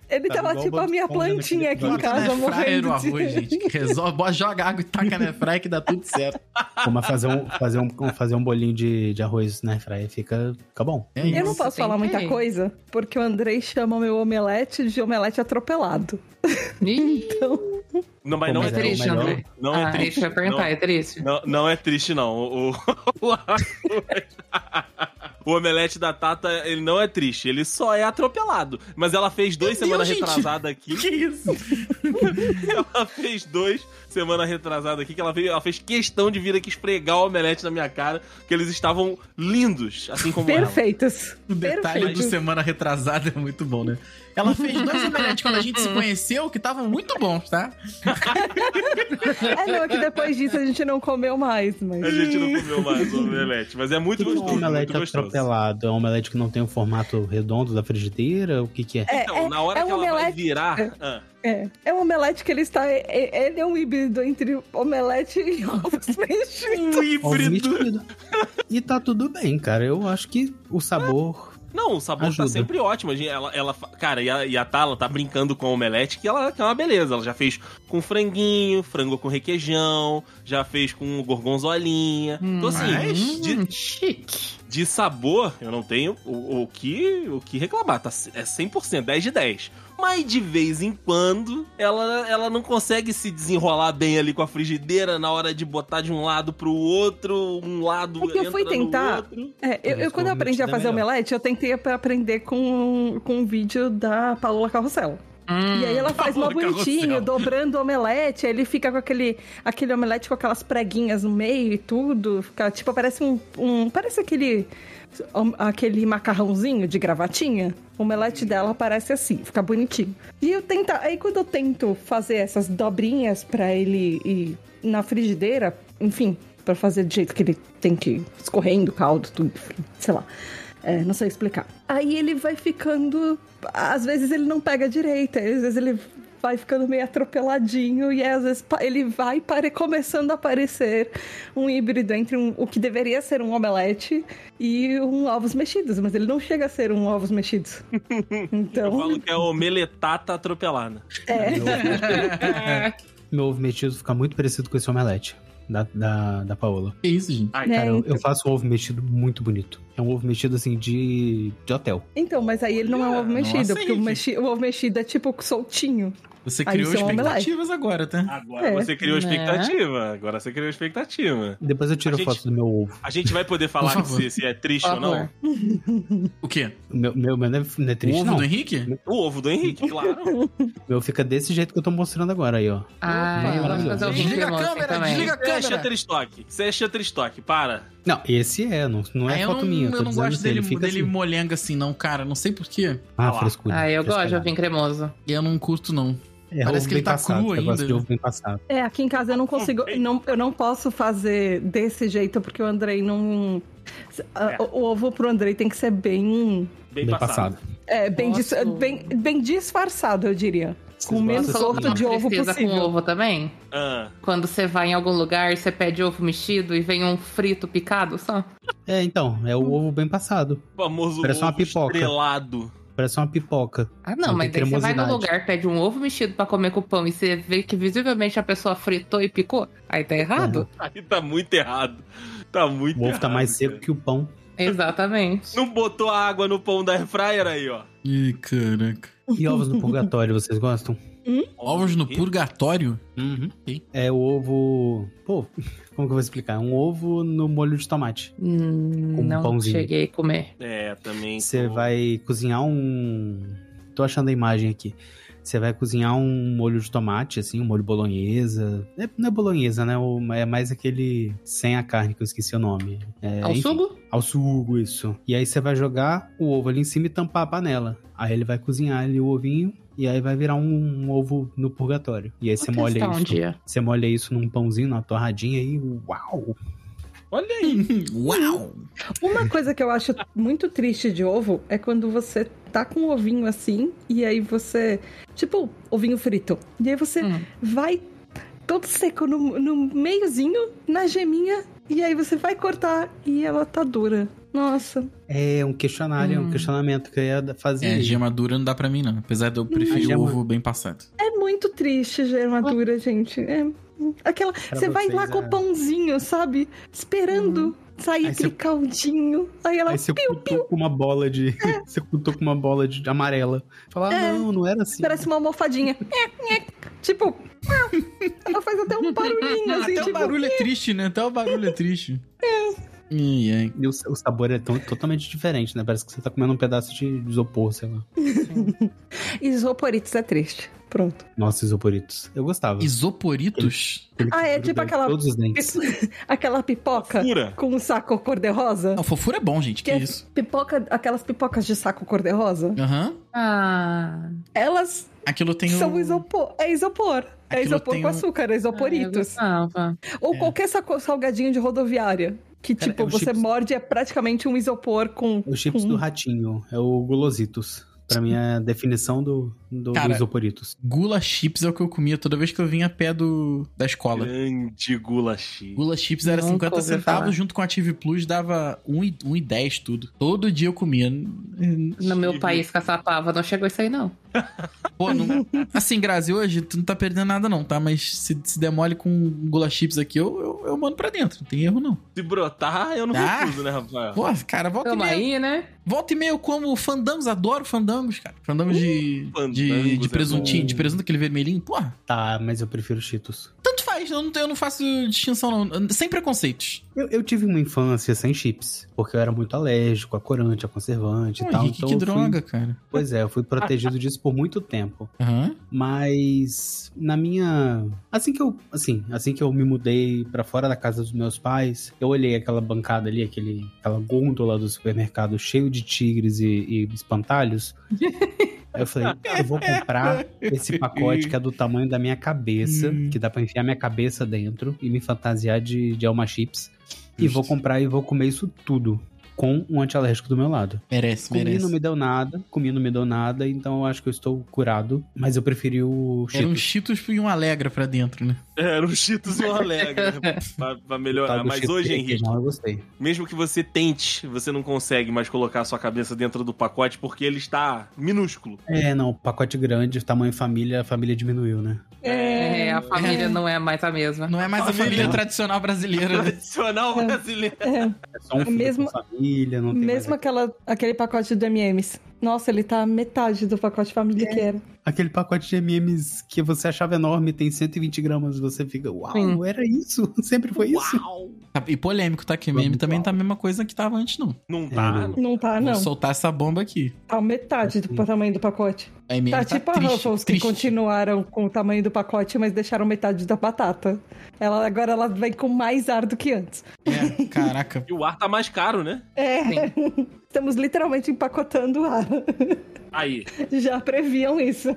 S6: Ele
S5: Tá
S6: tava tipo a minha plantinha aqui em casa, morrendo
S2: no
S6: de...
S2: arroz, gente. Que resolve, bota- joga água e taca na airfryer que dá tudo certo.
S5: Como fazer um, fazer um, fazer um bolinho de, de arroz na airfryer fica, fica bom.
S2: É
S6: Eu não posso
S4: tem
S6: falar muita coisa, porque o Andrei chama o meu omelete de omelete atropelado.
S4: Ih,
S3: Não, mas
S5: Pô,
S3: não
S5: mas
S3: é
S5: é
S3: triste. André. Não é
S4: ah,
S3: triste.
S4: deixa eu perguntar,
S3: Não-
S4: é triste?
S3: Não, não é triste, não. O, o, o arroz- o omelete da Tata, ele não é triste, ele só é atropelado. Mas ela fez dois
S2: Meu
S3: semana
S2: Deus, gente.
S3: retrasada aqui.
S2: Que isso?
S3: ela fez dois semana retrasada aqui, que ela fez, ela fez questão de vir aqui esfregar o omelete na minha cara, que eles estavam lindos, assim como ela.
S6: Perfeitos.
S2: O detalhe
S6: Perfeitos.
S2: do semana retrasada é muito bom, né? Ela fez dois omeletes quando a gente se conheceu que estavam muito bons, tá?
S6: É, não, é que depois disso a gente não comeu mais, mas...
S3: A gente não comeu mais o omelete, mas é muito
S5: que, que é um
S3: gostoso.
S5: omelete
S3: muito gostoso.
S5: atropelado? É um omelete que não tem o formato redondo da frigideira? O que que é?
S6: É,
S3: Então,
S6: é-
S3: na hora
S6: é
S3: que
S6: um
S3: ela vai
S6: omelete-
S3: virar. ah,
S6: É, é um omelete que ele está. é- é- Ele é um híbrido entre omelete e ovos mexidos.
S2: Um híbrido.
S5: mexido. E tá tudo bem, cara. Eu acho que o sabor.
S3: Não, o sabor
S5: Ajuda.
S3: tá sempre ótimo. Ela, ela, cara, e a, e a Tala tá brincando com a omelete, que ela que é uma beleza. Ela já fez com franguinho, frango com requeijão, já fez com gorgonzolinha. Então, assim,
S2: Mas-
S3: de,
S4: chique.
S3: de sabor, eu não tenho o, o que, o que reclamar. Tá, é 100%, 10 de 10. Mas de vez em quando, ela, ela não consegue se desenrolar bem ali com a frigideira na hora de botar de um lado pro outro, um lado
S6: É que eu fui tentar-. É, eu, eu, quando eu aprendi a fazer
S5: Omelete é melhor.
S6: omelete, eu tentei aprender com, com um vídeo da Paola Carrossel.
S4: Hum,
S6: E aí ela faz mó bonitinho, dobrando o omelete, aí ele fica com aquele, aquele omelete com aquelas preguinhas no meio e tudo. Fica, tipo, parece um, um. Parece aquele. Aquele macarrãozinho de gravatinha. O omelete dela parece assim, fica bonitinho. E eu tento. Aí quando eu tento fazer essas dobrinhas pra ele ir na frigideira, enfim, pra fazer do jeito que ele tem que escorrendo o caldo, tudo, sei lá. É, não sei explicar. Aí ele vai ficando. Às vezes ele não pega direito, às vezes ele vai ficando meio atropeladinho e aí, às vezes ele vai pare... começando a aparecer um híbrido entre um- o que deveria ser um omelete e um ovos mexidos, mas ele não chega a ser um ovos mexidos.
S3: Eu
S6: Então,
S3: falo que é omeletata atropelada.
S6: é.
S5: Meu ovo mexido fica muito parecido com esse omelete da, da, da Paola.
S2: Que isso, gente?
S3: Ai,
S6: É,
S5: Cara, eu,
S6: então.
S5: eu faço um ovo mexido muito bonito. É um ovo mexido assim de, de hotel.
S6: Então, mas aí ele não é um ovo mexido,
S2: nossa,
S6: porque o, mexi... o ovo mexido é tipo soltinho.
S2: Você criou
S6: é
S2: expectativas agora, tá?
S3: Agora
S6: É.
S3: você criou
S4: Né?
S3: expectativa. Agora você criou expectativa.
S5: Depois eu tiro
S3: A gente-
S5: foto do meu ovo.
S3: A gente vai poder falar
S2: Por
S3: se, se é triste
S4: Por
S3: ou não?
S2: O quê?
S5: O meu, meu, meu não é, não é
S2: O
S5: triste,
S2: ovo
S5: não.
S2: do Henrique?
S3: O ovo do Henrique, claro.
S5: O meu fica desse jeito que eu tô mostrando agora aí, ó.
S4: Ah, eu o vinho
S2: Desliga a
S4: assim
S2: câmera,
S4: também.
S2: desliga a
S3: Isso é
S2: câmera.
S3: Shutterstock. Isso é Shutterstock, para.
S5: Não, esse é, não, não é
S2: Ah, eu
S5: foto
S2: não,
S5: minha.
S2: eu
S5: tô
S2: não gosto dele, dele
S5: assim.
S2: molenga assim, não, cara. Não sei porquê.
S5: Ah,
S3: Ah
S5: frescura.
S4: Ah, eu gosto
S5: frescurado.
S4: vinho cremoso.
S2: Eu não curto, não.
S5: É,
S2: Parece que ele tá
S5: passado,
S2: cru ainda,
S5: de ovo bem passado.
S6: É, aqui em casa eu não consigo, não, eu não posso fazer desse jeito porque o Andrei não. a-
S3: É.
S6: O, o ovo pro Andrei tem que ser bem.
S3: Bem,
S5: Bem
S3: passado.
S5: passado.
S6: É, bem, dis- bem, bem disfarçado, eu diria. Com menos
S4: uma
S6: de ovo
S4: tristeza com
S6: possível.
S4: ovo também?
S3: Ah,
S4: Quando você vai em algum lugar, você pede ovo mexido e vem um frito picado só?
S5: É, então, é o ovo bem passado.
S3: o famoso
S5: Parece uma
S3: ovo
S5: pipoca.
S3: estrelado.
S5: Parece uma pipoca.
S4: Ah, não,
S5: Não
S4: mas daí você vai no lugar, pede um ovo mexido pra comer com pão e você vê que visivelmente a pessoa fritou e picou. Aí tá errado?
S3: Aí tá muito errado. Tá muito
S5: O ovo
S3: errado.
S5: tá mais seco
S3: cara.
S5: que o pão.
S4: Exatamente.
S3: Não botou água no pão da airfryer aí, ó.
S2: Ih, caraca.
S5: E ovos no purgatório, vocês gostam?
S2: Ovos no purgatório?
S5: Uhum. É o ovo. Pô, como que eu vou explicar? Um ovo no molho de tomate.
S4: Hum,
S5: Com um
S4: não
S5: pãozinho.
S4: cheguei a comer.
S3: É, também.
S5: Você
S3: tô-
S5: vai cozinhar um. Tô achando a imagem aqui. Você vai cozinhar um molho de tomate, assim, um molho bolonhesa. É- Não é bolonhesa, né? É mais aquele sem a carne, que eu esqueci o nome. É,
S4: Ao
S5: enfim,
S4: sugo?
S5: Ao sugo, isso. E aí você vai jogar o ovo ali em cima e tampar a panela. Aí ele vai cozinhar ali o ovinho. E aí vai virar um, um ovo no purgatório. E aí você molha isso.
S4: um dia.
S5: Você molha isso num pãozinho, numa torradinha e uau!
S3: Olha aí.
S2: Uau!
S6: Uma coisa que eu acho muito triste de ovo é quando você tá com o ovinho assim e aí você. Tipo, ovinho frito. E aí você
S4: Hum.
S6: vai todo seco no, no meiozinho, na geminha, e aí você vai cortar e ela tá dura. Nossa.
S5: É um questionário, é um
S4: Hum.
S5: questionamento que eu ia fazer.
S2: É, gema dura não dá pra mim, não. Apesar de eu preferir
S5: gema-
S2: o ovo bem passado.
S6: É muito triste a armadura, gente. É. Aquela. Você vai lá
S5: vocês,
S6: com
S5: é-
S6: o pãozinho, sabe? Esperando sair
S5: Aí
S6: aquele
S5: você-
S6: caldinho. Aí ela.
S5: Aí você cutou com uma bola de. Você cutou com uma bola de amarela. Falar,
S6: É.
S5: não, não era assim.
S6: Parece uma almofadinha. É, é. tipo. Ela faz até um barulhinho assim,
S2: Até o
S6: tipo.
S2: barulho é triste, né? Até o barulho é triste. É. Ai, ai.
S5: E o, o sabor é tão, totalmente diferente, né? Parece que você tá comendo um pedaço de isopor, sei lá.
S6: Isoporitos é triste. Pronto.
S5: Nossa, isoporitos. Eu gostava.
S2: Isoporitos?
S5: Aquele
S6: Ah, é tipo aquela-
S5: Todos os dentes.
S6: Aquela pipoca
S3: Fura.
S6: com um saco cor-de-rosa.
S2: Não, fofura é bom, gente. Que
S6: Que é
S2: isso?
S6: pipoca, aquelas pipocas de saco cor-de-rosa.
S2: Aham.
S4: Ah.
S6: Elas
S2: Aquilo tem
S6: são
S2: o...
S6: isopor. É isopor. É
S2: Aquilo
S6: isopor
S2: tem
S6: com
S2: um-
S6: açúcar, é isoporitos.
S4: gostava.
S6: Ou
S2: É.
S6: qualquer saco- salgadinho de rodoviária. Que,
S5: Cara,
S6: tipo,
S5: é o
S6: você
S5: chips-
S6: morde é praticamente um isopor com.
S5: Os chips
S6: com-
S5: do ratinho. É o Gulositos. Pra mim é a definição do, do,
S2: Cara,
S5: do isoporitos.
S2: Gula chips é o que eu comia toda vez que eu vinha a pé do, da escola.
S3: Grande gulashi.
S2: Gula chips era
S4: Nunca
S2: 50
S4: ouvi
S2: centavos,
S4: falar.
S2: junto com a TV Plus dava 1,10 tudo. Todo dia eu comia.
S4: No meu país, caçapava, não chegou isso aí, não.
S2: Pô, não... assim, Grazi, hoje tu não tá perdendo nada não, tá? Mas se, se demole com Gula chips aqui, eu, eu, eu mando pra dentro. Não tem erro não.
S3: Se brotar, eu não
S2: Ah.
S3: recuso, né, Rafael?
S2: Pô, cara, volta e
S4: Tamo
S2: meia.
S4: aí, né?
S2: Volta e meia eu como fandangos, adoro fandangos, cara. Fandangos de,
S3: fandangos
S2: de, de
S3: é
S2: presuntinho,
S3: bom.
S2: de presunto, aquele vermelhinho. Porra,
S5: Tá, mas eu prefiro Cheetos.
S2: tanto faz, eu não, tenho- eu não faço distinção não. Sem preconceitos.
S5: Eu, eu tive uma infância sem chips, porque eu era muito alérgico a corante, a conservante e tal.
S2: Henrique,
S5: então
S2: que
S5: eu fui-
S2: droga, cara.
S5: Pois é, eu fui protegido disso por muito tempo.
S2: Aham.
S5: Mas na minha, assim que eu, assim, assim que eu me mudei pra fora da casa dos meus pais, eu olhei aquela bancada ali, aquele, aquela gôndola do supermercado cheio de tigres e, e espantalhos. Aí eu falei, eu vou comprar esse pacote que é do tamanho da minha cabeça,
S2: Hum.
S5: que dá pra enfiar minha cabeça dentro e me fantasiar de, de alma chips. E
S2: Justo.
S5: vou comprar e vou comer isso tudo com um antialérgico do meu lado.
S2: Merece,
S5: Comi
S2: merece.
S5: não me deu nada, comi não me deu nada, então eu acho que eu estou curado. Mas eu preferi o
S2: Era um
S5: Cheetos.
S2: Cheetos e um Alegra pra dentro, né?
S3: Era um Cheetos e um Alegre, né? pra, pra melhorar. Mas
S5: Cheetos
S3: hoje, Henrique,
S5: eu gostei.
S3: mesmo que você tente, você não consegue mais colocar a sua cabeça dentro do pacote porque ele está minúsculo.
S5: É, não, pacote grande, tamanho família, a família diminuiu, né?
S4: É, a família não é mais a mesma.
S2: Não é mais a
S3: Família.
S2: família tradicional brasileira, né?
S3: Tradicional brasileiro.
S6: É,
S5: É só um filho
S6: mesmo-
S5: família. não tem
S6: Mesmo aquela, aquele pacote de M&M's. Nossa, ele tá metade do pacote família que era.
S5: aquele pacote de M&M's que você achava enorme, tem 120 gramas, você fica, uau,
S4: Sim.
S5: era isso? Sempre foi isso?
S2: Tá- E polêmico, tá? Que meme também tá a mesma coisa que tava antes, não.
S3: Não
S5: É,
S3: tá.
S5: não.
S6: Não tá,
S2: Vou
S6: não.
S2: soltar essa bomba aqui.
S6: Tá metade do tamanho do pacote.
S2: A MM
S6: Tá,
S2: tá,
S6: tipo
S2: triste,
S6: a Ruffles, que
S2: triste.
S6: continuaram com o tamanho do pacote, mas deixaram metade da batata. Ela, agora ela vem com mais ar do que antes.
S2: É, caraca.
S3: E o ar tá mais caro, né?
S6: É. Estamos literalmente empacotando ar.
S3: Aí.
S6: Já previam isso.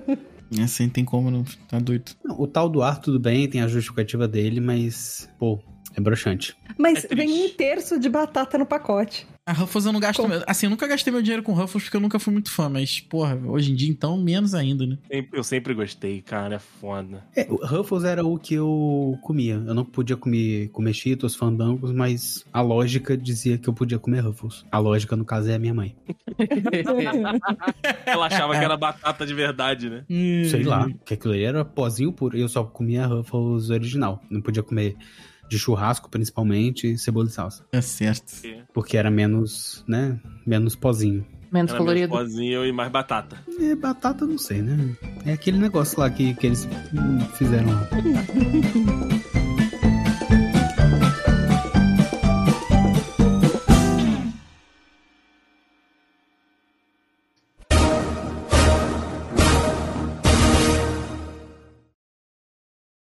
S2: Assim tem como, não. Tá doido.
S5: Não, o tal do ar, tudo bem, tem a justificativa dele, mas, pô, é broxante.
S6: Mas
S3: É
S6: vem um terço de batata no pacote.
S2: A Ruffles eu não gasto.
S6: Como?
S2: Assim, eu nunca gastei meu dinheiro com Ruffles porque eu nunca fui muito fã, mas, porra, hoje em dia então, menos ainda, né?
S3: Eu sempre gostei, cara. É foda.
S5: É, Ruffles era o que eu comia. Eu não podia comer, comer Cheetos, fandangos, mas a lógica dizia que eu podia comer Ruffles. A lógica, no caso, é a minha mãe.
S3: Ela achava que era batata de verdade, né?
S5: Sei lá, que aquilo ali era pozinho puro. Eu só comia Ruffles original. Não podia comer de churrasco, principalmente, cebola e salsa.
S2: É certo.
S5: Porque era menos, né, menos pozinho.
S4: Menos
S3: Era menos
S4: colorido.
S3: pozinho e mais batata.
S5: É, batata, não sei, né? É aquele negócio lá que, que eles fizeram lá.